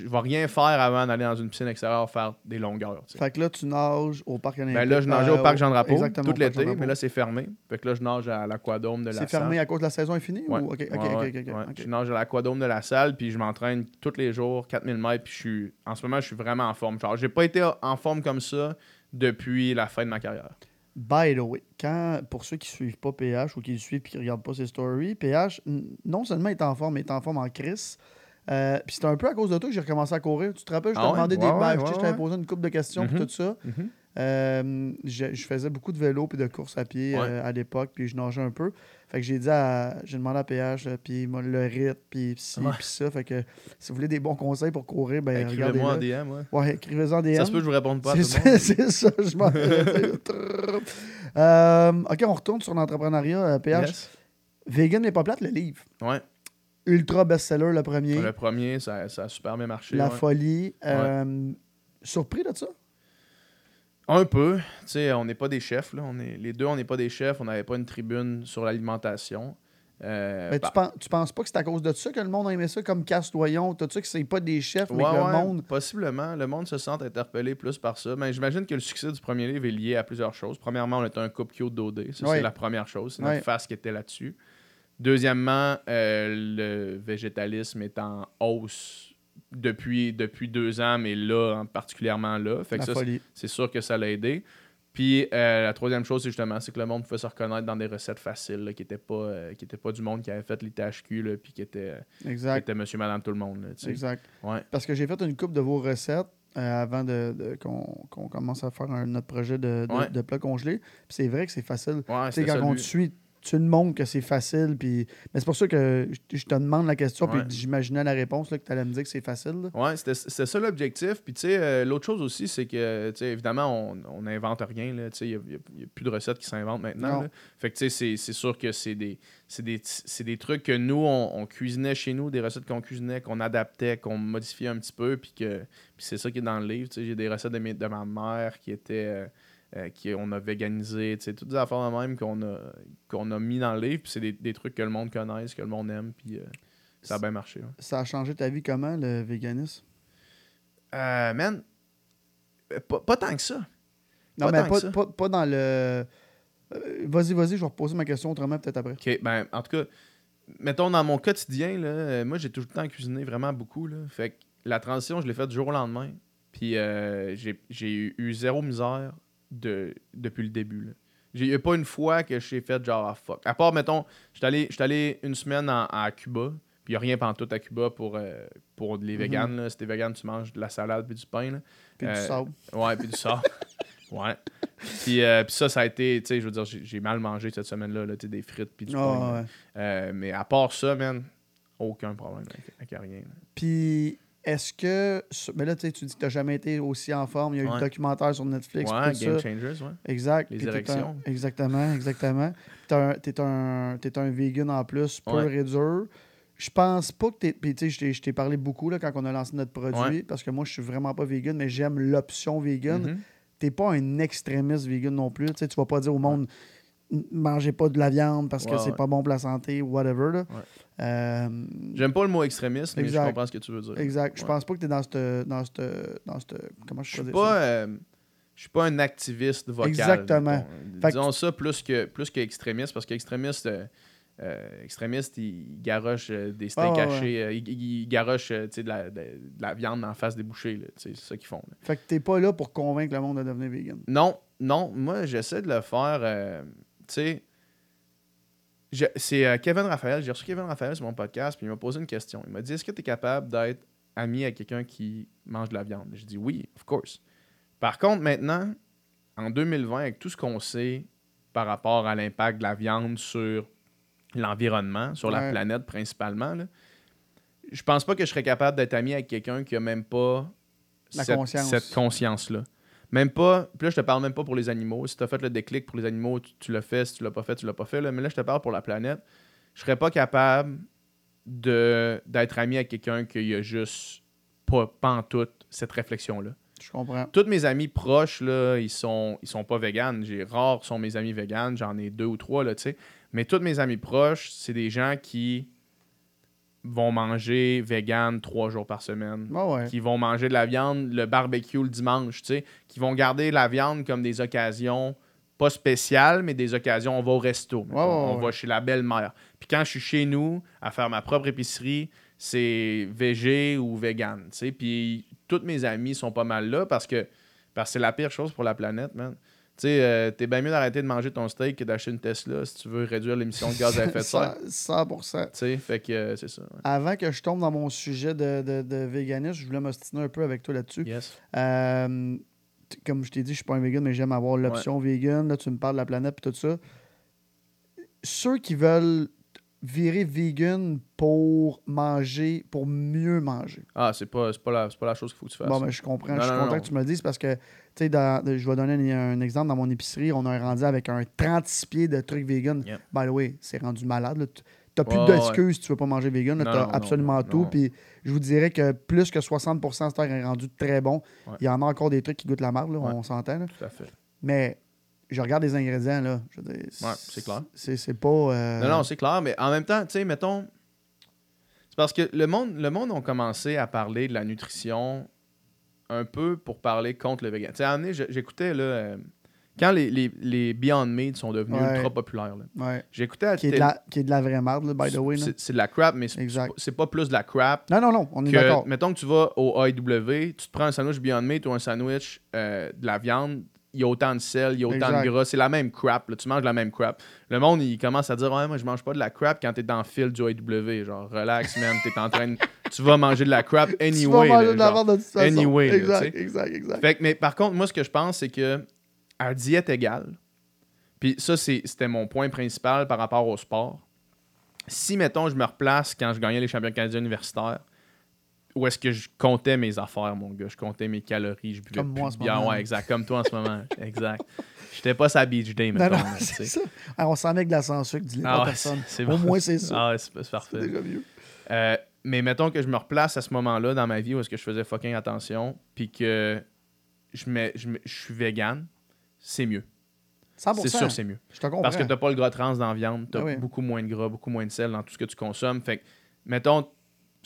ne vais rien faire avant d'aller dans une piscine extérieure faire des longueurs. tu sais. Fait que là, tu nages au parc olympique. Ben là, je nageais euh, au parc Jean-Drapeau exactement, tout l'été, mais là, c'est fermé. Fait que là, je nage à l'aquadome de la salle. C'est fermé à cause de la saison est finie? Ouais. Ou... Je nage à l'aquadome de la salle, puis je m'entraîne tous les jours, 4000 mètres, puis je suis... En ce moment, je suis vraiment en forme. Genre, j'ai pas été en forme comme ça depuis la fin de ma carrière. By the way, quand, pour ceux qui suivent pas PH ou qui le suivent et qui regardent pas ses stories, PH, non seulement est en forme, mais est en forme en crise. Euh, puis c'est un peu à cause de toi que j'ai recommencé à courir. Tu te rappelles, je Ah t'ai ouais? demandé des Ouais, je t'avais posé une couple de questions puis tout ça. Euh, je, je faisais beaucoup de vélo puis de course à pied Ouais. euh, à l'époque, puis je nageais un peu. Fait que j'ai dit à. J'ai demandé à PH, là, puis le rythme, puis ci, puis ça. Fait que si vous voulez des bons conseils pour courir, ben regardez Écrivez-moi en. DM, ouais. Ouais, écrivez-en des Ça se peut que je vous réponde pas à tout c'est le monde. ça, c'est ça, je m'en. Euh, Ok, on retourne sur l'entrepreneuriat. euh, PH, Yes. Vegan n'est pas plate, le livre. Ouais. Ultra best-seller, le premier. Le premier, ça, ça a super bien marché. La ouais. folie. Euh, Surpris de ça? Un peu. Tu sais, on n'est pas des chefs. Là. On est... Les deux, on n'est pas des chefs. On n'avait pas une tribune sur l'alimentation. Euh, Ben, par- tu, penses, tu penses pas que c'est à cause de ça que le monde a aimé ça, comme Castoyon? Tout ça, que c'est pas des chefs, mais Ouais, que le monde. Possiblement. Le monde se sent interpellé plus par ça. Mais j'imagine que le succès du premier livre est lié à plusieurs choses. Premièrement, on était un couple cute d'OD. Ça, Ouais. c'est la première chose. C'est notre face qui était là-dessus. Deuxièmement, euh, le végétalisme est en hausse depuis, depuis deux ans, mais là, hein, particulièrement là. Fait que ça, c'est sûr que ça l'a aidé. Puis euh, la troisième chose, c'est justement c'est que le monde pouvait se reconnaître dans des recettes faciles, là, qui n'étaient pas, euh, qui étaient pas du monde qui avait fait les THQ, là, puis qui étaient, qui Exact. monsieur, madame, tout le monde. là, tu sais. Exact. Ouais. Parce que j'ai fait une coupe de vos recettes euh, avant de, de- qu'on qu'on commence à faire un- notre projet de, de, Ouais. de plat congelé. Puis c'est vrai que c'est facile. Ouais, c'était quand ça, on te suit, tu le montres que c'est facile. Puis... Mais c'est pour ça que je te demande la question, Ouais. puis j'imaginais la réponse là, que tu allais me dire que c'est facile. Ouais, c'était ça l'objectif. Puis, tu sais, euh, l'autre chose aussi, c'est que, tu sais, évidemment, on n'invente rien. Tu sais, il n'y a, plus de recettes qui s'inventent maintenant. Là. Fait que, tu sais, c'est- sûr que c'est des, c'est des, des trucs que nous, on, on cuisinait chez nous, des recettes qu'on cuisinait, qu'on adaptait, qu'on modifiait un petit peu. Puis que puis c'est ça qui est dans le livre. Tu sais, j'ai des recettes de, de ma mère qui étaient. euh, euh, qu'on a véganisé, toutes des affaires de même qu'on a, qu'on a mis dans le livre, puis c'est des, des trucs que le monde connaisse, que le monde aime, puis euh, ça a bien marché. ouais. Ça a changé ta vie comment, le véganisme? Euh, man, euh, pas, pas tant que ça. Non, Pas mais pas, ça. pas, pas dans le. vas-y, vas-y, je vais reposer ma question autrement, peut-être après. OK, ben, en tout cas, mettons, dans mon quotidien, là, moi, j'ai tout le temps cuisiné vraiment beaucoup. Là. Fait que la transition, je l'ai faite du jour au lendemain. Puis j'ai eu zéro misère de, depuis le début. il y a pas une fois que j'ai fait genre, ah, fuck. À part, mettons, j'étais allé, allé une semaine en- à Cuba. Puis il n'y a rien tout à Cuba pour, euh, pour les Mhm. véganes. là. Si t'es vegan, tu manges de la salade puis du pain. Puis du Euh, sable. Ouais, puis du sable. ouais. Puis, euh, puis ça, ça a été, tu sais, je veux dire, j'ai mal mangé cette semaine-là, là, des frites puis du Ah, pain. ouais. Mais à part ça, man, aucun problème avec, avec rien. Puis, est-ce que. Mais là, tu dis que tu n'as jamais été aussi en forme. Il y a eu Ouais. le documentaire sur Netflix. Ouais, tout Game ça. Changers, ouais. Exact. Les un- exactement, exactement. Tu es un, t'es un vegan en plus, pur Ouais. et dur. Je pense pas que t'es. Puis, tu sais, je t'ai- parlé beaucoup là, quand on a lancé notre produit, parce que moi, je suis vraiment pas vegan, mais j'aime l'option vegan. Mhm. T'es pas un extrémiste vegan non plus. Tu sais, tu vas pas dire au monde. Mangez pas de la viande parce que Ouais, c'est ouais. pas bon pour la santé, whatever. Là. Ouais. Euh, J'aime pas le mot extrémiste, mais Exact. je comprends ce que tu veux dire. Exact. Je pense pas que tu es dans cette. Dans cette, dans cette comment je suis pas, euh, je suis pas un activiste vocal. Exactement. que Disons ça plus que plus qu'extrémiste, parce qu'extrémiste, euh, euh, extrémiste, il garoche euh, des steaks Ah, hachés, il, il garoche de, la, de- de la viande en face des bouchées. C'est ça qu'ils font. là. Fait que t'es pas là pour convaincre le monde de devenir vegan. Non, non, moi j'essaie de le faire. Tu sais, c'est euh, Kevin Raphaël. J'ai reçu Kevin Raphaël sur mon podcast, puis il m'a posé une question. Il m'a dit Est-ce que tu es capable d'être ami avec quelqu'un qui mange de la viande? J'ai dit Oui, of course. Par contre, maintenant, en 2020, avec tout ce qu'on sait par rapport à l'impact de la viande sur l'environnement, sur la planète principalement, là, je pense pas que je serais capable d'être ami avec quelqu'un qui a même pas La cette, conscience. Même pas, puis là, je te parle même pas pour les animaux. Si tu as fait le déclic pour les animaux, tu, tu l'as fait. Si tu l'as pas fait, tu l'as pas fait. là. Mais là, je te parle pour la planète. Je serais pas capable de d'être ami avec quelqu'un qui a juste pas, pas en tout cette réflexion-là. Je comprends. Tous mes amis proches, là, ils sont, ils sont pas véganes. J'ai rares sont mes amis véganes. J'en ai deux ou trois, là, tu sais. Mais tous mes amis proches, c'est des gens qui vont manger vegan trois jours par semaine. Ah ouais. Qui vont manger de la viande, le barbecue le dimanche, tu sais. Qui vont garder la viande comme des occasions, pas spéciales, mais des occasions. On va au resto. on ouais. va chez la belle-mère. Puis quand je suis chez nous à faire ma propre épicerie, c'est végé ou vegan, tu sais. Puis tous mes amis sont pas mal là parce que parce que c'est la pire chose pour la planète, man. Tu sais, euh, t'es bien mieux d'arrêter de manger ton steak que d'acheter une Tesla si tu veux réduire l'émission de gaz à effet de serre. 100%. Tu sais, fait que euh, c'est ça. ouais. Avant que je tombe dans mon sujet de, de, de véganisme, je voulais m'ostiner un peu avec toi là-dessus. Yes. Euh, comme je t'ai dit, je suis pas un vegan, mais j'aime avoir l'option vegan. Là, tu me parles de la planète et tout ça. Ceux qui veulent virer vegan pour manger, pour mieux manger. Ah, c'est pas, pas, la, pas la chose qu'il faut que tu fasses. Bon, ben, je comprends. Non, je suis non, content non. que tu me le dises parce que, tu sais, je vais donner un, un exemple. Dans mon épicerie, on a rendu avec un 36 pieds de trucs vegan. Yep. By the way, c'est rendu malade. là. Tu n'as plus d'excuses si tu veux pas manger vegan. Tu Non, as non, non, absolument tout. Puis je vous dirais que plus que 60% de est rendu très bon. Ouais. Il y en a encore des trucs qui goûtent la marde, là, Ouais. on s'entend. Tout à fait. Mais je regarde les ingrédients, là. Je veux dire, Ouais, c'est clair. C'est c'est pas. euh, Non, non, c'est clair, mais en même temps, tu sais, mettons. C'est parce que le monde, le monde a commencé à parler de la nutrition un peu pour parler contre le vegan. Tu sais, j'écoutais, là. euh, quand les, les, les Beyond Meat sont devenus Ouais. ultra populaires, là, ouais. j'écoutais à Qui est, de la, qui est de la vraie marde, là, by the way. c'est- de la crap, mais c'est Exact. c'est pas plus de la crap Non, non, non, on est d'accord. mettons que tu vas au AEW, tu te prends un sandwich Beyond Meat ou un sandwich euh, de la viande, il y a autant de sel, il y a autant Exact. de gras, c'est la même crap, là, tu manges la même crap. Le monde, il commence à dire Ouais, moi, je mange pas de la crap quand t'es dans le fil du AEW. Genre, relax, man, t'es en train de. Tu vas manger de la crap anyway. tu vas manger là, de la genre. merde de toute façon. Anyway, exact, exact, exact. Fait que, mais par contre, moi, ce que je pense, c'est que à diète égale, puis ça, c'était mon point principal par rapport au sport. Si, mettons, je me replace quand je gagnais les championnats canadiens universitaires, où est-ce que je comptais mes affaires, mon gars? Je comptais mes calories, je buvais Comme moi en ce moment. Ouais, exact. Comme toi en ce moment. exact. J'étais pas sa beach day, Non, non, tu c'est ça. Ah, on s'en met avec de la sans sucre, dis-le Ah pas personne. c'est Au bon. moins, c'est ça. Ah c'est parfait. déjà mieux. Euh, mais mettons que je me replace à ce moment-là dans ma vie où est-ce que je faisais fucking attention, puis que je, mets, je, mets- je suis vegan, c'est mieux. 100%. C'est sûr, c'est mieux. Je te comprends. Parce que t'as pas le gras trans dans la viande, t'as Ah oui. beaucoup moins de gras, beaucoup moins de sel dans tout ce que tu consommes. Fait que, mettons,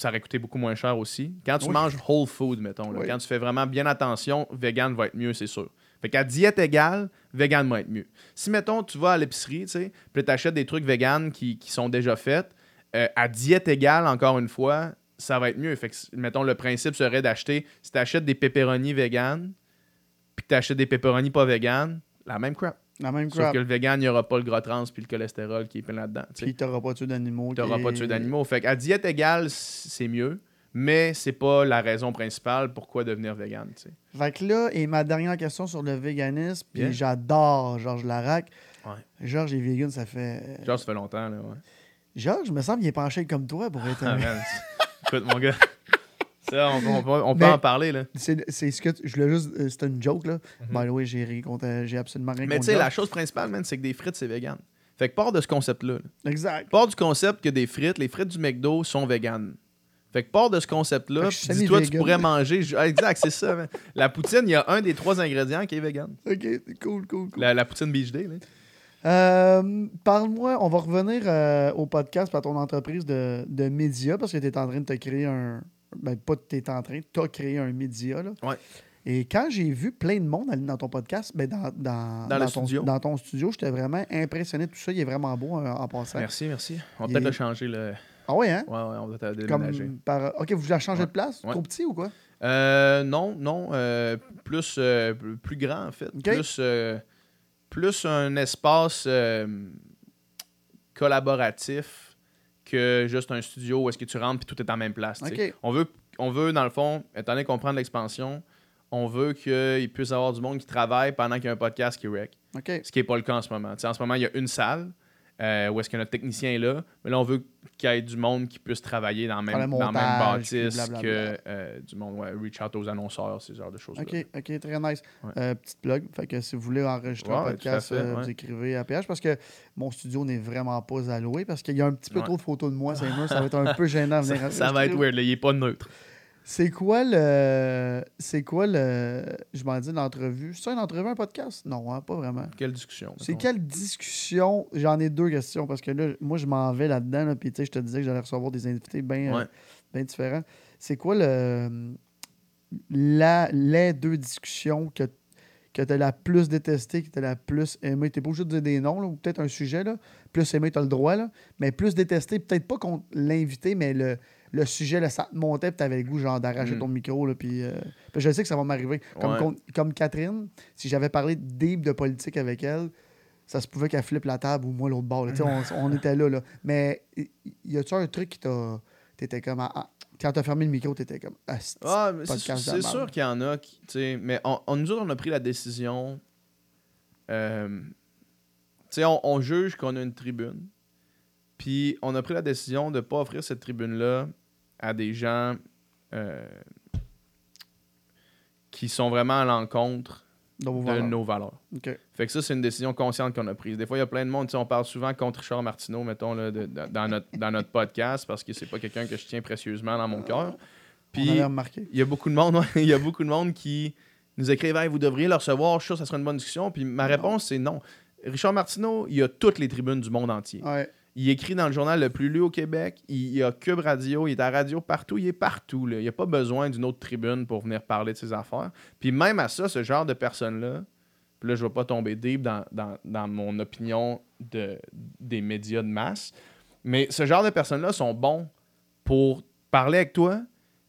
ça aurait coûté beaucoup moins cher aussi. Quand tu Oui. manges whole food, mettons, là, Oui. quand tu fais vraiment bien attention, vegan va être mieux, c'est sûr. Fait qu'à diète égale, vegan va être mieux. Si, mettons, tu vas à l'épicerie, tu sais, puis tu achètes des trucs vegan qui, qui sont déjà faits, euh, à diète égale, encore une fois, ça va être mieux. Fait que, mettons, le principe serait d'acheter, si tu achètes des pepperoni vegan, puis que tu achètes des pepperoni pas vegan, la même crap. La même Sauf que le vegan, il n'y aura pas le gras trans puis le cholestérol qui est plein là-dedans. tu. Puis t'auras pas tué d'animaux. Tu n'auras pas tué d'animaux. Fait qu'à diète égale, c'est mieux, mais c'est pas la raison principale pourquoi devenir vegan. tu. Fait que là, et ma dernière question sur le véganisme, puis Yeah. j'adore Georges Larac. Ouais. Georges est vegan, ça fait. Genre, ça fait longtemps. Là, ouais. Georges, me semble qu'il est penché comme toi pour être. Ah. Écoute, mon gars. Ça, on, on peut- on peut Mais- en parler. Là. C'est c'est ce que tu- je voulais juste. euh, C'était une joke, là. By the way, j'ai rien contre- j'ai absolument rien. Mais tu sais, la chose principale, man, c'est que des frites, c'est vegan. Fait que part de ce concept-là. là. Exact. Part du concept que des frites, les frites du McDo sont vegan. Fait que part de ce concept-là, dis-toi, tu pourrais manger. Ah, exact, c'est ça. man. La poutine, il y a un des trois ingrédients qui est vegan. Ok, cool, cool, cool. La, la poutine Beach Day. Là. Euh, Parle-moi, on va revenir euh, au podcast, à ton entreprise de, de médias, parce que tu es en train de te créer un. Ben, pas tu es en train, tu as créé un média. Là. Ouais. Et quand j'ai vu plein de monde aller dans ton podcast, ben dans, dans, Dans ton, studio. dans ton studio, j'étais vraiment impressionné tout ça. Il est vraiment beau euh, en passant. Merci, merci. On va peut-être le changer. Le... Ah ouais, hein? Ouais, ouais, on va te Comme déménager. par... Ok, vous avez changé Ouais. de place? Trop petit ou quoi? Euh, non, non. euh, plus, euh, plus grand, en fait. Plus, euh, plus un espace collaboratif que juste un studio où est-ce que tu rentres puis tout est en même place. On veut, on veut, dans le fond, étant donné qu'on prend de l'expansion, on veut qu'il puisse y avoir du monde qui travaille pendant qu'il y a un podcast qui rec. Ok. Ce qui n'est pas le cas en ce moment. Tu sais, en ce moment, il y a une salle. Euh, où est-ce que notre technicien est là. Mais là, on veut qu'il y ait du monde qui puisse travailler dans, même, dans la même bâtisse que euh, du monde, ouais, reach out aux annonceurs, ces genres de choses-là. OK, OK, très nice. Ouais. Euh, petite plug. Fait que si vous voulez enregistrer un podcast, fait, vous écrivez à PH parce que mon studio n'est vraiment pas alloué parce qu'il y a un petit peu trop de photos de moi, c'est. Ça va être un peu gênant à venir Ça, ça va être weird, là, il est pas neutre. C'est quoi le. C'est quoi le. Je m'en dis l'entrevue. C'est ça une entrevue, un podcast? Non, hein, pas vraiment. Quelle discussion. C'est quelle discussion? J'en ai deux questions parce que là, moi, je m'en vais là-dedans. Là, Puis, tu sais, je te disais que j'allais recevoir des invités bien Ouais. différents. C'est quoi le, la, les deux discussions que, que tu as la plus détestée, que tu as la plus aimée? Tu pas obligé de dire des noms, là, ou peut-être un sujet. Là. Plus aimé, tu as le droit. Là. Mais plus détesté, peut-être pas contre l'invité, mais le, le sujet, là, ça te montait, puis tu avais le goût genre, d'arracher Mm. ton micro. Là, puis, euh, puis je sais que ça va m'arriver. Comme, Ouais. comme Catherine, si j'avais parlé deep de politique avec elle, ça se pouvait qu'elle flippe la table ou moi l'autre bord. là. On, on était là, là. Mais y, a-tu un truc qui t'a. T'étais comme. ah, quand t'as fermé le micro, t'étais comme. Ah, c'est- Ah, mais c'est sûr qu'il y en a qui. Mais on, on- nous autres, on a pris la décision. euh, on, on juge qu'on a une tribune. Puis on a pris la décision de ne pas offrir cette tribune-là à des gens euh, qui sont vraiment à l'encontre de valeurs. nos valeurs. OK. Fait que ça, c'est une décision consciente qu'on a prise. Des fois, il y a plein de monde, on parle souvent contre Richard Martineau, mettons, là, de- de- dans, notre, dans notre podcast, parce que c'est pas quelqu'un que je tiens précieusement dans mon cœur. Puis il y a beaucoup de monde, il y a beaucoup de monde qui nous écrivent Hey, vous devriez le recevoir, je suis sûr que ça serait une bonne discussion. Puis ma réponse, c'est non. Richard Martineau, il a toutes les tribunes du monde entier. Ouais. Il écrit dans le journal le plus lu au Québec. Il, il a Cube Radio, il est à radio partout. Il est partout. Là. Il n'y a pas besoin d'une autre tribune pour venir parler de ses affaires. Puis même à ça, ce genre de personnes-là, puis là, je ne vais pas tomber deep dans, dans- dans mon opinion de, des médias de masse, mais ce genre de personnes-là sont bons pour parler avec toi,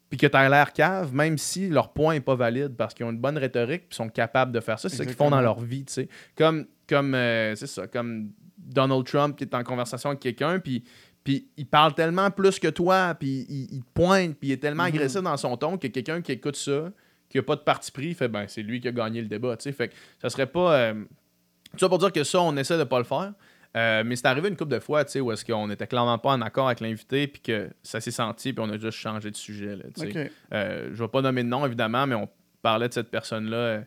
puis que tu as l'air cave, même si leur point n'est pas valide, parce qu'ils ont une bonne rhétorique, puis sont capables de faire ça. C'est ça qu'ils font dans leur vie, tu sais. Comme, comme euh, c'est ça, comme Donald Trump qui est en conversation avec quelqu'un, puis puis il parle tellement plus que toi, puis il, il te pointe, puis il est tellement Mhm. agressif dans son ton que quelqu'un qui écoute ça, qui a pas de parti pris, fait ben c'est lui qui a gagné le débat, tu sais. Fait que ça serait pas euh, tout ça pour dire que ça on essaie de pas le faire. Euh, mais c'est arrivé une couple de fois, tu sais, où est-ce qu'on était clairement pas en accord avec l'invité, puis que ça s'est senti, puis on a juste changé de sujet, là, tu sais. OK. Euh, je vais pas nommer de nom, évidemment, mais on parlait de cette personne-là euh,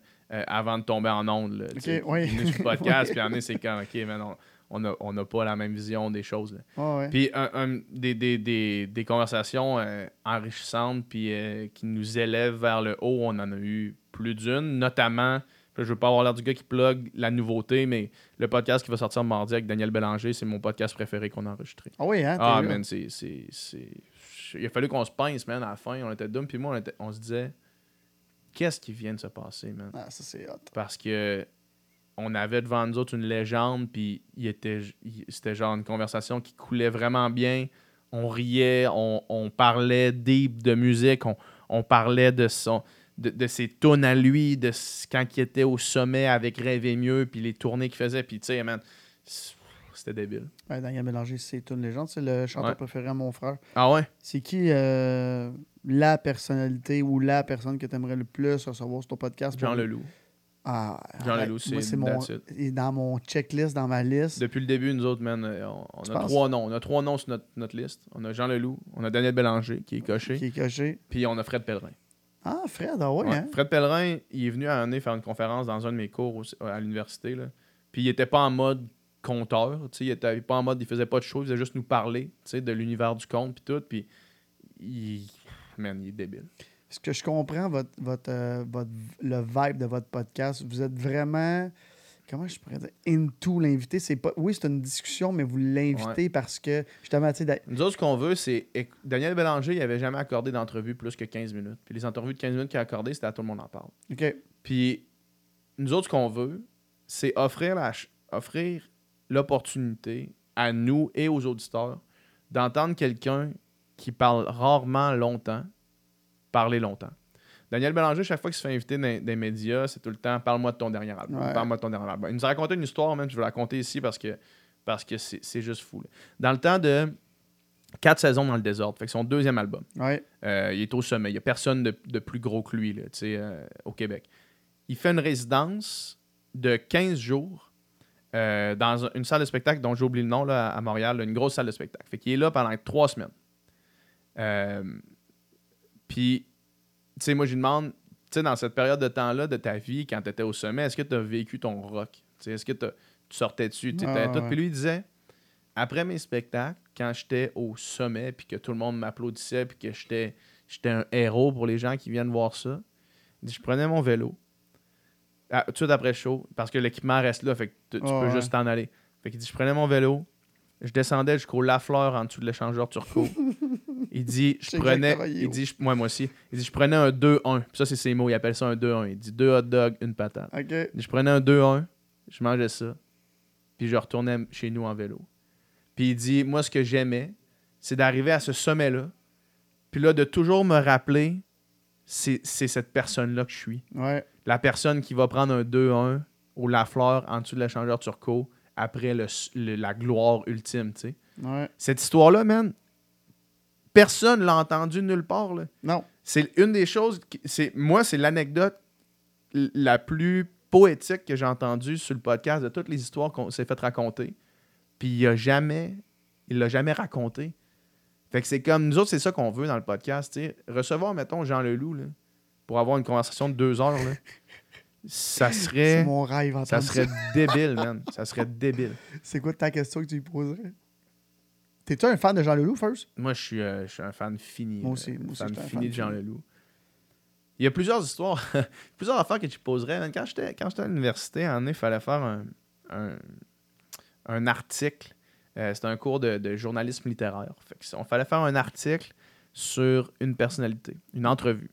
avant de tomber en onde. Là, oui. Il est sur le podcast, puis en est, c'est quand, OK, mais non, on n'a on a pas la même vision des choses. Ouais, ouais. Puis un- un- des, des, des, des conversations euh, enrichissantes puis euh, qui nous élèvent vers le haut, on en a eu plus d'une, notamment, je veux pas avoir l'air du gars qui plug la nouveauté, mais le podcast qui va sortir mardi avec Daniel Bélanger, c'est mon podcast préféré qu'on a enregistré. Ah oui, hein? Ah, man, c'est. c'est- c'est- Il a fallu qu'on se pince, man, à la fin. On était dumb, puis moi, on, était- on se disait, qu'est-ce qui vient de se passer, man? Ah, ça, c'est hot. Parce que on avait devant nous autres une légende, puis il était, c'était genre une conversation qui coulait vraiment bien. On riait, on, on parlait deep de musique, on, on parlait de son de, de ses tunes à lui, de quand il était au sommet avec Rêver mieux, puis les tournées qu'il faisait, puis tu sais, man, c'était débile. Ouais, Daniel Mélanger, c'est une légende. C'est le chanteur Ouais. préféré à mon frère. Ah ouais? C'est qui euh, la personnalité ou la personne que tu aimerais le plus recevoir sur ton podcast? Jean Leloup. Ah, Jean. Leloup, c'est mon. il est dans mon checklist, dans ma liste. Depuis le début, nous autres, man, euh, on, a trois noms. On a trois noms sur notre, notre liste. On a Jean Leloup, on a Daniel Bélanger, qui est coché, Qui est coché. puis on a Fred Pellerin. Ah, Fred, ah ouais, Ouais. hein? Fred Pellerin, il est venu à un année faire une conférence dans un de mes cours à l'université. Puis il était pas en mode conteur, il était pas en mode, il faisait pas de show, il faisait juste nous parler, de l'univers du conte puis tout, puis il... Man, il est débile. Ce que je comprends, votre, votre, euh, votre, le vibe de votre podcast, vous êtes vraiment, comment je pourrais dire, into l'invité. C'est pas, oui, c'est une discussion, mais vous l'invitez parce que, justement, tu sais, Nous autres, ce qu'on veut, c'est... Daniel Bélanger, il avait jamais accordé d'entrevue plus que 15 minutes. Puis les entrevues de 15 minutes qu'il a accordées, c'était à tout le monde en parle. OK. Puis nous autres, ce qu'on veut, c'est offrir, la offrir l'opportunité à nous et aux auditeurs d'entendre quelqu'un qui parle rarement longtemps parler longtemps. Daniel Bélanger, chaque fois qu'il se fait inviter dans des médias, c'est tout le temps parle-moi de ton dernier album. Ouais. Parle-moi de ton dernier album. Il nous a raconté une histoire, même, je vais la raconter ici parce que parce que c'est juste fou. là. Dans le temps de quatre saisons dans le désordre, fait que son deuxième album. Ouais. Euh, il est au sommet. Il n'y a personne de, de plus gros que lui là, euh, au Québec. Il fait une résidence de 15 jours euh, dans un- une salle de spectacle dont j'oublie le nom là, à Montréal, une grosse salle de spectacle. Fait qu'il est là pendant trois semaines. Puis, tu sais, moi, je lui demande, tu sais, dans cette période de temps-là de ta vie, quand tu étais au sommet, est-ce que tu as vécu ton rock? Tu sais, Est-ce que tu sortais dessus? Ah, tout? Puis lui, il disait, après mes spectacles, quand j'étais au sommet, puis que tout le monde m'applaudissait, puis que j'étais j'étais un héros pour les gens qui viennent voir ça, il dit, je prenais mon vélo, ah, tout de suite après le show, parce que l'équipement reste là, fait que tu, Ah, peux ouais. juste t'en aller. Fait qu'il dit, je prenais mon vélo, je descendais jusqu'au Lafleur en dessous de l'échangeur turco. il dit, je prenais, il dit, moi, moi aussi, il dit, je prenais un 2-1. Puis ça, c'est ses mots, il appelle ça un 2-1. Il dit, deux hot dogs, une patate. Je prenais un 2-1, je mangeais ça, puis je retournais chez nous en vélo. Puis il dit, moi, ce que j'aimais, c'est d'arriver à ce sommet-là, puis là, de toujours me rappeler, c'est c'est cette personne-là que je suis. Ouais. La personne qui va prendre un 2-1 au Lafleur en dessous de l'échangeur turco après le, le- la gloire ultime, tu sais. Ouais. Cette histoire-là, man, personne l'a entendu nulle part, là. Non. C'est une des choses. c'est Moi, c'est l'anecdote la plus poétique que j'ai entendue sur le podcast de toutes les histoires qu'on s'est fait raconter. Puis il a jamais. Il l'a jamais raconté. Fait que c'est comme. Nous autres, c'est ça qu'on veut dans le podcast. tu sais. Recevoir, mettons, Jean Leloup, là, pour avoir une conversation de deux heures, là, ça C'est serait. mon rêve. Ça serait débile, man. Ça serait débile. C'est quoi ta question que tu lui poserais? T'es-tu un fan de Jean Leloup, first? Moi, je suis, euh, je suis un fan fini. Moi aussi, moi aussi, fan je suis un fini fan de Jean. Leloup. Il y a plusieurs histoires, plusieurs affaires que tu poserais. man. Quand j'étais à l'université, donné, il fallait faire un, un, un article. Euh, C'était un cours de, de journalisme littéraire. Fait que on fallait faire un article sur une personnalité, une entrevue.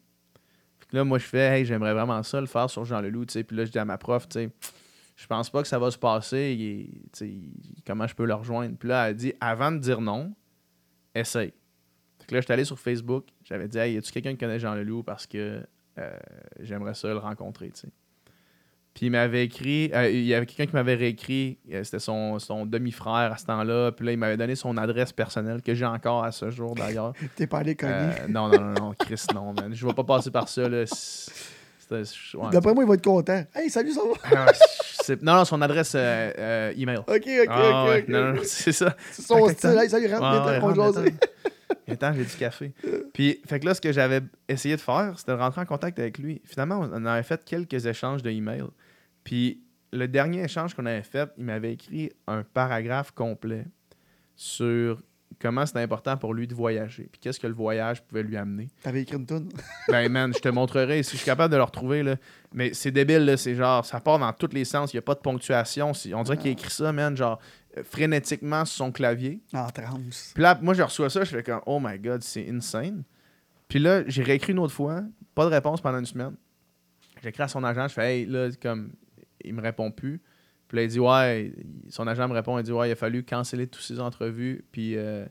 Là, moi, je fais, hey, j'aimerais vraiment ça, le faire sur Jean Leloup. tu sais. Puis là, je dis à ma prof, tu sais, je pense pas que ça va se passer. il il- comment je peux le rejoindre? Puis là, elle dit, avant de dire non, essaye. Fait que là, j'étais allé sur Facebook. J'avais dit, hey, y a-tu quelqu'un qui connaît Jean Leloup parce que euh, j'aimerais ça le rencontrer, tu sais. Puis il m'avait écrit, euh, il y avait quelqu'un qui m'avait réécrit, euh, c'était son, son demi-frère à ce temps-là. Puis là, il m'avait donné son adresse personnelle que j'ai encore à ce jour d'ailleurs. T'es pas allé cogner. Euh, non, non, non, non, Chris, non, man. Je vais pas passer par ça, là. Ouais. D'après moi, il va être content. Hey, salut, ça va? Ah, non, non, son adresse euh, euh, email. Ok, ok, Ah, ok. ouais, non, non, c'est ça. C'est son style. Hey, salut, rentre, viens. Attends, j'ai du café. Puis, fait que là, ce que j'avais essayé de faire, c'était de rentrer en contact avec lui. Finalement, on avait fait quelques échanges de emails. Puis, le dernier échange qu'on avait fait, il m'avait écrit un paragraphe complet sur comment c'était important pour lui de voyager. Puis, qu'est-ce que le voyage pouvait lui amener. T'avais écrit une toune? Ben, man, je te montrerai si je suis capable de le retrouver. Là. Mais c'est débile, là. C'est genre, ça part dans tous les sens. Il n'y a pas de ponctuation. On dirait qu'il a écrit ça, man, genre, euh, frénétiquement sur son clavier. En transe. Puis là, moi, je reçois ça, je fais comme, oh my god, c'est insane. Puis là, j'ai réécrit une autre fois, pas de réponse pendant une semaine. J'écris à son agent, je fais, hey, là, comme, il me répond plus. Puis là, il dit, ouais, son agent me répond, il dit, ouais, il a fallu canceller toutes ses entrevues, puis euh,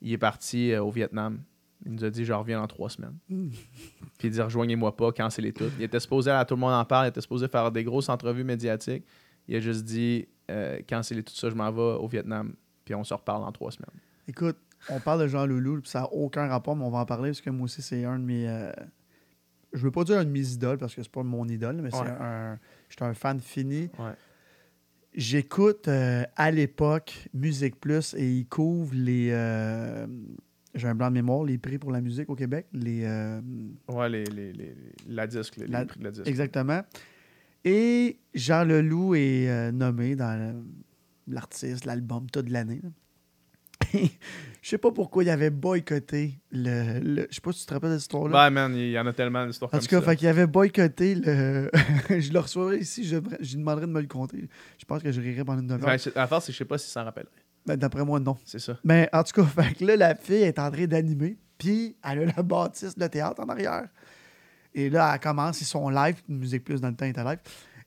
il est parti euh, au Vietnam. Il nous a dit, je reviens dans trois semaines. Puis il dit, rejoignez-moi pas, cancellez tout. Il était supposé, à tout le monde en parle, il était supposé faire des grosses entrevues médiatiques. Il a juste dit, euh, cancellez tout ça, je m'en vais au Vietnam, puis on se reparle dans trois semaines. Écoute, on parle de Jean Leloup, puis ça n'a aucun rapport, mais on va en parler parce que moi aussi, c'est un de mes. euh, Je veux pas dire un de mes idoles parce que c'est pas mon idole, mais c'est Ouais. Un. J'étais un fan fini. Ouais. J'écoute euh, à l'époque Musique Plus et il couvre les. euh, J'ai un blanc de mémoire, les prix pour la musique au Québec. Les. euh, Ouais, les, les, les- la disque, les, La- prix de la disque. Exactement. Et Jean Leloup est nommé dans l'artiste, l'album, tout de l'année. Je sais pas pourquoi il avait boycotté le. le- je sais pas si tu te rappelles de cette histoire-là. Ben, man, il y en a tellement d'histoires en comme tout cas, ça. fait qu'il avait boycotté le. je le recevrai ici, je, je lui demanderai de me le compter. Je pense que je rirai pendant une demi-heure. Ben, c'est- L'affaire, c'est que je sais pas s'il s'en rappellerait. Ben, D'après moi, non. C'est ça. Mais en tout cas, fait que là, la fille est en train d'animer, puis elle a la bâtisse, le théâtre en arrière. Et là, elle commence, ils sont live, Musique Plus dans le temps était live.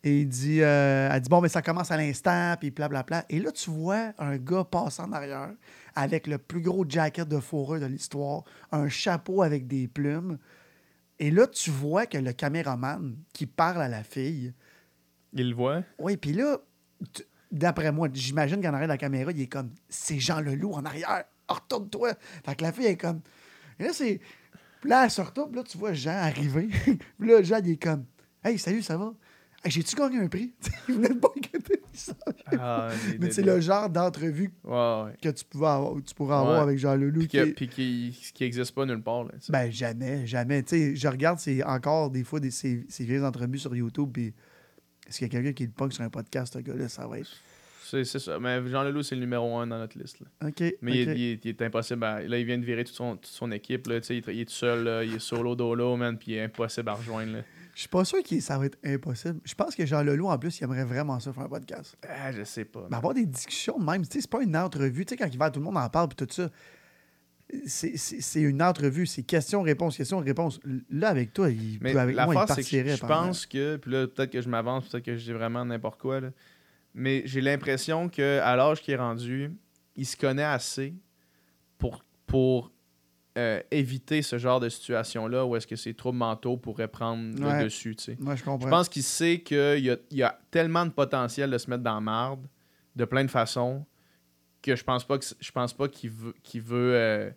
Et il dit, euh, elle dit, bon, mais ça commence à l'instant, puis blablabla. Et là, tu vois un gars passer en arrière avec le plus gros jacket de fourrure de l'histoire, un chapeau avec des plumes. Et là, tu vois que le caméraman qui parle à la fille, Il le voit? oui, puis là, d'après moi, j'imagine qu'en arrière de la caméra, il est comme c'est Jean Leloup en arrière. Retourne-toi. Fait que la fille est comme. Et là, c'est. Puis là, elle se retourne, puis là, tu vois Jean arriver. puis là, Jean, il est comme Hey, salut, ça va? Hey, J'ai-tu gagné un prix? Il pas gagner ça. Ah, Mais c'est le genre d'entrevue Ouais, ouais. que tu, pouvais avoir, tu pourrais avoir Ouais. avec Jean Leloup. Puis qui est- puis qui qui existe pas nulle part. Là. Ben, jamais, jamais. Je regarde c'est encore des fois des, ces, ces vieilles entrevues sur YouTube, puis est-ce qu'il y a quelqu'un qui le pogne sur un podcast, ce gars-là, ça va être... c'est ça. Mais Jean Leloup, c'est le numéro un dans notre liste. là. OK, Mais il, est, il est- il est impossible. à- Là, il vient de virer toute son, toute son équipe. Là, il, est- il est tout seul. là, il est solo dolo, man. Puis il est impossible à rejoindre. Là. Je suis pas sûr que ça va être impossible. Je pense que Jean Leloup, en plus, il aimerait vraiment ça faire un podcast. Ah, je sais pas. Mais avoir des discussions même, tu sais, c'est pas une entrevue. Tu sais, quand il va, tout le monde en parle, puis tout ça. C'est- une entrevue, c'est question-réponse, question-réponse. Là, avec toi, il Mais peut avec moi, il l'affaire, c'est que partirait. je pense que, puis là, peut-être que je m'avance, peut-être que je dis vraiment n'importe quoi, là, mais j'ai l'impression qu'à l'âge qu'il est rendu, il se connaît assez pour, pour euh, éviter ce genre de situation-là où est-ce que ses troubles mentaux pourraient prendre Ouais. le dessus, tu sais. Je comprends. Je pense qu'il sait qu'il y a, il y a tellement de potentiel de se mettre dans la marde de plein de façons que je pense pas que je pense pas qu'il veut qu'il veut euh,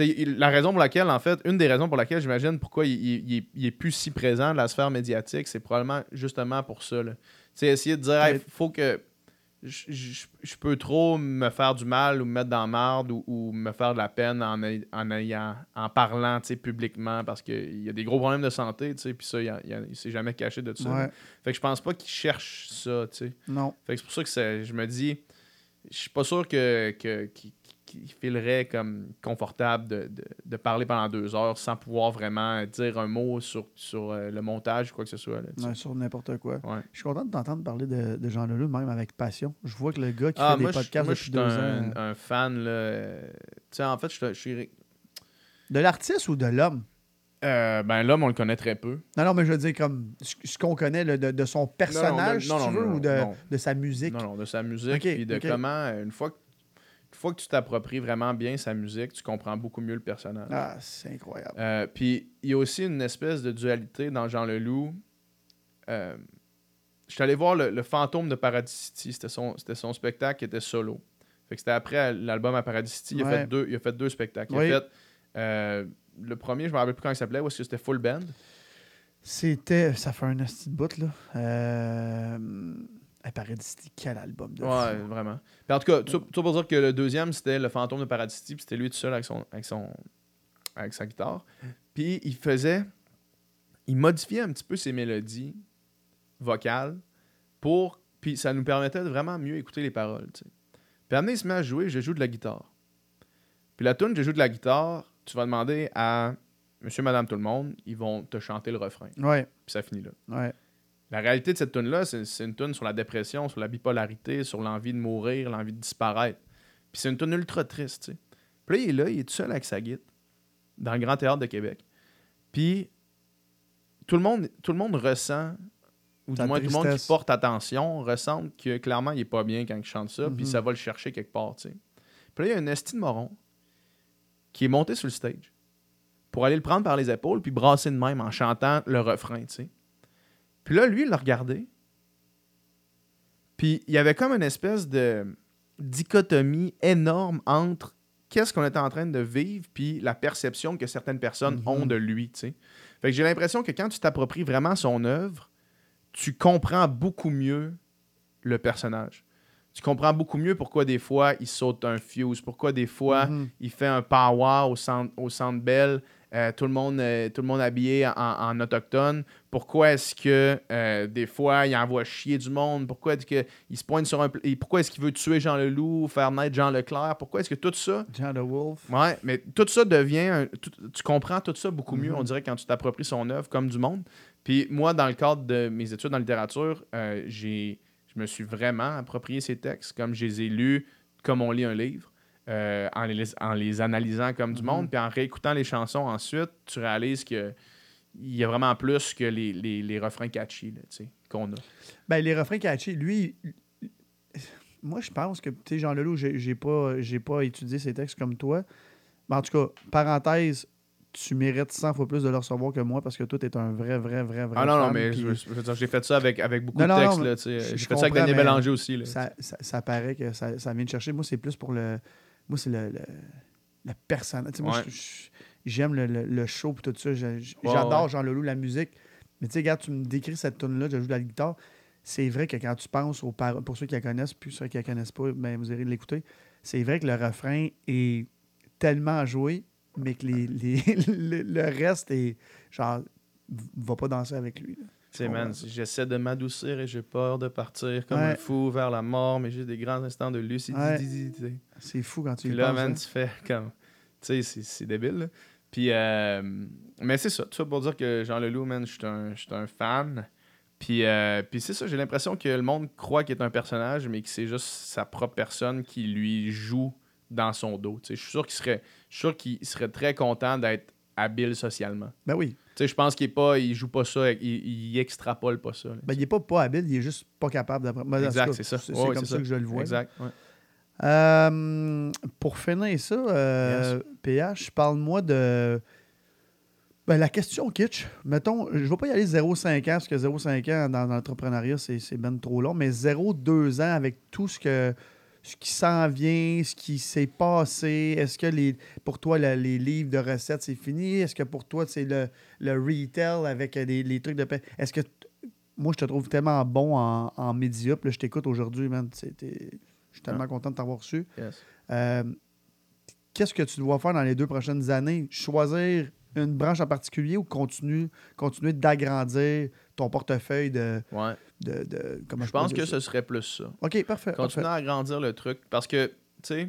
il- la raison pour laquelle en fait une des raisons pour laquelle j'imagine pourquoi il, il- il est, plus si présent dans la sphère médiatique c'est probablement justement pour ça là. Tu sais, essayer de dire il faut que je, je- je peux trop me faire du mal ou me mettre dans la marde ou, ou me faire de la peine en, en, ayant, en parlant publiquement parce qu'il y a des gros problèmes de santé, puis ça, il, il a- il s'est jamais caché de ça. Ouais, Fait que je pense pas qu'il cherche ça, tu sais. non. Fait que c'est pour ça que je me dis, je suis pas sûr que, que, qu'il, qu'il filerait comme confortable de, de- de parler pendant deux heures sans pouvoir vraiment dire un mot sur, sur euh, le montage ou quoi que ce soit. là. Ouais, sur n'importe quoi. Ouais. Je suis content de t'entendre parler de, de Jean Leloup, même avec passion. Je vois que le gars qui Ah, fait moi, des podcasts moi, je depuis suis deux un, ans. un fan. Là, euh, tu sais, en fait, je, je suis. De l'artiste ou de l'homme? euh, ben, l'homme, on le connaît très peu. Non, non, mais je veux dire, comme ce qu'on connaît de, de son personnage, non, si tu veux, ou de, de sa musique? Non, non, de sa musique, puis de comment, une fois, que, une fois que tu t'appropries vraiment bien sa musique, tu comprends beaucoup mieux le personnage. Ah, c'est incroyable. Euh, puis il y a aussi une espèce de dualité dans Jean Leloup. Euh, je suis allé voir le, le Fantôme de Paradis City. C'était son, spectacle qui était solo. Fait que c'était après l'album à Paradis City. Il, a fait deux, il a fait deux spectacles. Il Oui. a fait euh, le premier, je me rappelle plus comment il s'appelait, est-ce que c'était Full Band? C'était. Ça fait un de bout, là. Euh. Hey, Paradis City, quel album de Ouais, fou. vraiment. Puis en tout cas, tout, pour dire que le deuxième, c'était le fantôme de Paradis City, puis c'était lui tout seul avec, son, avec, son, avec sa guitare. Puis il faisait. Il modifiait un petit peu ses mélodies vocales pour. Puis ça nous permettait de vraiment mieux écouter les paroles, tu sais. Puis amener, il se met à jouer, je joue de la guitare. Puis la tune, je joue de la guitare, tu vas demander à monsieur, madame, tout le monde, ils vont te chanter le refrain. Ouais, Puis ça finit là. ouais. La réalité de cette tune-là, c'est c'est une tune sur la dépression, sur la bipolarité, sur l'envie de mourir, l'envie de disparaître. Puis c'est une tune ultra triste, tu sais. Puis là, il est là, il est tout seul avec sa guitare, dans le Grand Théâtre de Québec. Puis tout le monde, tout le monde ressent, ou du moins tout le monde qui porte attention, ressent que clairement, il est pas bien quand il chante ça, puis Mhm. ça va le chercher quelque part, tu sais. Puis là, il y a un esti de moron qui est monté sur le stage pour aller le prendre par les épaules puis brasser de même en chantant le refrain, tu sais. Puis là, lui, il l'a regardé. Puis il y avait comme une espèce de dichotomie énorme entre qu'est-ce qu'on était en train de vivre puis la perception que certaines personnes Mhm. ont de lui, tu sais. Fait que j'ai l'impression que quand tu t'appropries vraiment son œuvre, tu comprends beaucoup mieux le personnage. Tu comprends beaucoup mieux pourquoi des fois il saute un fuse, pourquoi des fois Mhm. il fait un power au centre, au centre Bell, euh, tout, le monde, euh, tout le monde habillé en, en autochtone. Pourquoi est-ce que euh, des fois il envoie chier du monde? Pourquoi est-ce qu'il se pointe sur un. et Pourquoi est-ce qu'il veut tuer Jean Leloup, faire naître Jean Leclerc? Pourquoi est-ce que tout ça. Jean the Wolf. Ouais, mais tout ça devient. un- tout- tu comprends tout ça beaucoup mieux, on dirait, quand tu t'appropries son œuvre comme du monde. Puis moi, dans le cadre de mes études en littérature, j'ai, je me suis vraiment approprié ces textes, comme je les ai lus, comme on lit un livre, euh, en, les, en les analysant comme du Mhm. monde, puis en réécoutant les chansons ensuite, tu réalises que il y a vraiment plus que les, les, les refrains catchy qu'on a. Ben, les refrains catchy, lui, moi, je pense que, tu sais, Jean Leloup, j'ai pas, j'ai pas étudié ses textes comme toi. Mais en tout cas, parenthèse, tu mérites 100 fois plus de le recevoir que moi parce que toi, t'es un vrai, vrai, vrai, vrai. Ah non, non, mais j'ai fait ça avec, avec beaucoup Non, de textes. J'ai fait ça avec Daniel Bélanger aussi. Là. Ça, ça, ça paraît que ça, ça vient de chercher. Moi, c'est plus pour le. Moi, c'est le, le, la personne. Moi, Ouais. j'aime le, le, le show et tout ça. J'adore ouais. Jean Leloup, la musique. Mais tu sais, regarde, tu me décris cette tune-là, je joue de la guitare. C'est vrai que quand tu penses aux paroles, pour ceux qui la connaissent, puis ceux qui la connaissent pas, ben, vous irez l'écouter. C'est vrai que le refrain est tellement joué, mais que les, les- le, le reste est genre, va pas danser avec lui. là. Tu sais, man, j'essaie de m'adoucir et j'ai peur de partir comme Ouais. un fou vers la mort, mais j'ai des grands instants de lucidité. C'est fou quand tu Puis y là, penses, man, hein. tu fais comme. Tu sais, c'est- c'est débile. là. Puis, euh, mais c'est ça. Tout ça pour dire que Jean Leloup, man, je suis un, un fan. Puis, euh, puis c'est ça, j'ai l'impression que le monde croit qu'il est un personnage, mais que c'est juste sa propre personne qui lui joue dans son dos. Je suis sûr qu'il serait, sûr qu'il serait très content d'être habile socialement. Ben oui. Sais, je pense qu'il est pas, il joue pas ça, il, il extrapole pas ça. là. Ben, il est pas pas habile, il est juste pas capable tout exact, c'est ça. C'est Ouais, comme ça, que je le vois. Exact. ouais. Euh, pour finir ça, euh, PH, parle-moi de. Ben, la question kitsch. Mettons, je ne vais pas y aller 0,5 ans, parce que 0,5 ans dans, dans l'entrepreneuriat, c'est, c'est ben trop long, mais 0,2 ans avec tout ce que ce qui s'en vient, ce qui s'est passé? Est-ce que les, pour toi, le- les livres de recettes, c'est fini? Est-ce que pour toi, c'est le, le retail avec les, les trucs de paix? Est-ce que moi, je te trouve tellement bon en, en médias, puis là, je t'écoute aujourd'hui, man. Je suis tellement content de t'avoir reçu. Yes. Euh, Qu'est-ce que tu dois faire dans les deux prochaines années? Choisir une branche en particulier ou continuer, continuer d'agrandir ton portefeuille de. Ouais. de, de- comment Je pense que ça? ce serait plus ça. OK, parfait. Continuer à agrandir le truc. Parce que, tu sais,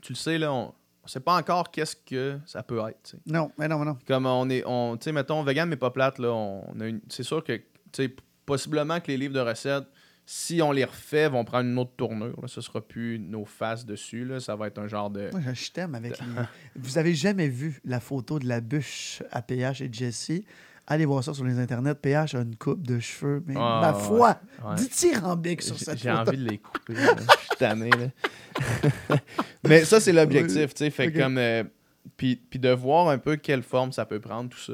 tu le sais, là, on ne sait pas encore qu'est-ce que ça peut être. Non, mais non, mais non. Comme on est, on, tu sais, mettons, vegan mais pas plate, là, on a une- c'est sûr que, tu sais, possiblement que les livres de recettes, si on les refait, vont prendre une autre tournure. Là. Ce sera plus nos faces dessus. Là. Ça va être un genre de. Moi, je t'aime avec les... Vous avez jamais vu la photo de la bûche à PH et Jesse? Allez voir ça sur les internets. PH a une coupe de cheveux, mais Ah, ma ouais. foi, Ouais. dithyrambique sur cette j'ai envie de les couper. là. Je suis tanné. Là. Mais ça, c'est l'objectif. sais. Fait comme. euh, puis, puis de voir un peu quelle forme ça peut prendre, tout ça.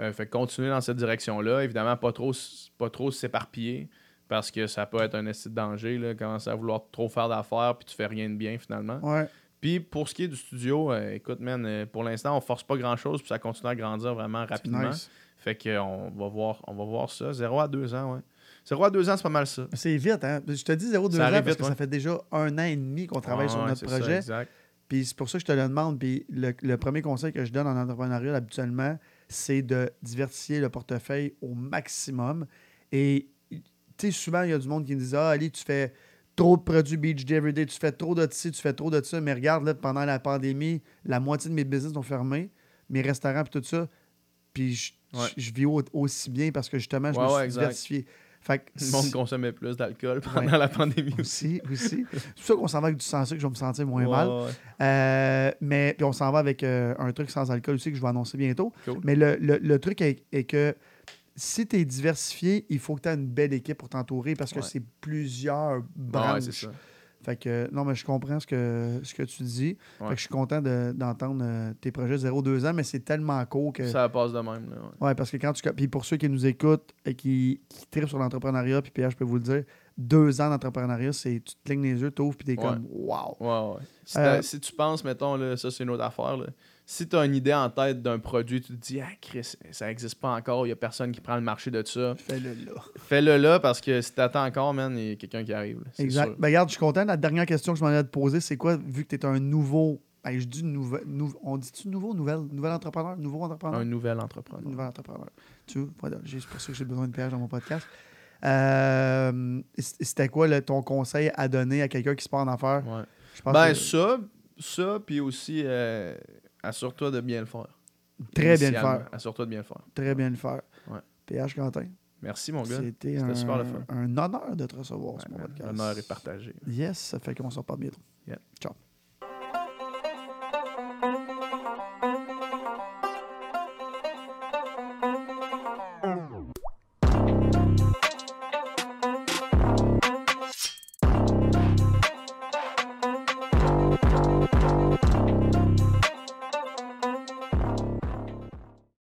Euh, fait continuer dans cette direction-là. Évidemment, pas trop, pas trop s'éparpiller. Parce que ça peut être un esti de danger. Là, commencer à vouloir trop faire d'affaires, puis tu fais rien de bien finalement. Ouais. Puis pour ce qui est du studio, euh, écoute, man, euh, pour l'instant, on force pas grand-chose, puis ça continue à grandir vraiment rapidement. nice. Fait qu'on va voir, on va voir ça. 0 à 2 ans, ouais. 0 à 2 ans, c'est pas mal ça. C'est vite, hein? Je te dis 0,2 ans Ça parce arrive que ça fait déjà un an et demi qu'on travaille sur Ouais, notre c'est ça, projet. exact. Puis c'est pour ça que je te le demande. Puis le, le premier conseil que je donne en entrepreneuriat habituellement, c'est de diversifier le portefeuille au maximum. Et tu sais, souvent, il y a du monde qui me dit Ah, Ali, tu fais trop de produits Beach Day Everyday, tu fais trop de ci, tu fais trop de ça. Mais regarde, là, pendant la pandémie, la moitié de mes business ont fermé, mes restaurants, puis tout ça. Puis je, Ouais. je- je vis au- aussi bien parce que justement, je Ouais, me suis diversifié. Fait que Le monde consommait plus d'alcool pendant la pandémie aussi. aussi. C'est pour ça qu'on s'en va avec du sans sucre, je vais me sentir moins mal. Euh, mais puis on s'en va avec euh, un truc sans alcool aussi que je vais annoncer bientôt. Cool. Mais le, le- le truc est, est que si tu es diversifié, il faut que tu aies une belle équipe pour t'entourer parce que Ouais. c'est plusieurs branches. ça. fait que non, mais je comprends ce que, ce que tu dis. Ouais. Fait que je suis content de- d'entendre euh, tes projets 0-2 ans, mais c'est tellement court que. Ça passe de même. Là, ouais. Ouais, parce que quand tu. Puis pour ceux qui nous écoutent et qui, qui trippent sur l'entrepreneuriat, puis PH, je peux vous le dire, deux ans d'entrepreneuriat, c'est tu te clignes les yeux, t'ouvres, puis t'es Ouais. comme Wow! Ouais. Si, Euh, si tu penses, mettons, là, ça c'est une autre affaire. Là. Si tu as une idée en tête d'un produit, tu te dis, ah, Chris, ça n'existe pas encore, il n'y a personne qui prend le marché de ça. Fais-le là. Fais-le là parce que si t'attends encore, man, il y a quelqu'un qui arrive. là, c'est Exact. sûr. Ben, regarde, je suis content. La dernière question que je m'en ai te poser, c'est quoi, vu que tu es un nouveau. ben, je dis nouveau. nou- on dit-tu nouveau, nouvelle, nouvel entrepreneur, nouveau entrepreneur? Un nouvel entrepreneur. Nouvel entrepreneur. Tu vois, voilà, j'ai- c'est pour ça que j'ai besoin de PH dans mon podcast. Euh, c- C'était quoi ton conseil à donner à quelqu'un qui se part en affaires? Ouais. Je pense Ben, que ça, ça, puis aussi, euh, assure-toi de bien le faire. très bien le faire. Assure-toi de bien le faire. Très bien le faire. Ouais. PH Quentin, Merci, mon gars. c'était un, super le fun. un honneur de te recevoir sur mon Ouais, podcast. L'honneur est partagé. Yes, ça fait qu'on s'en parle bientôt. Yeah. Ciao.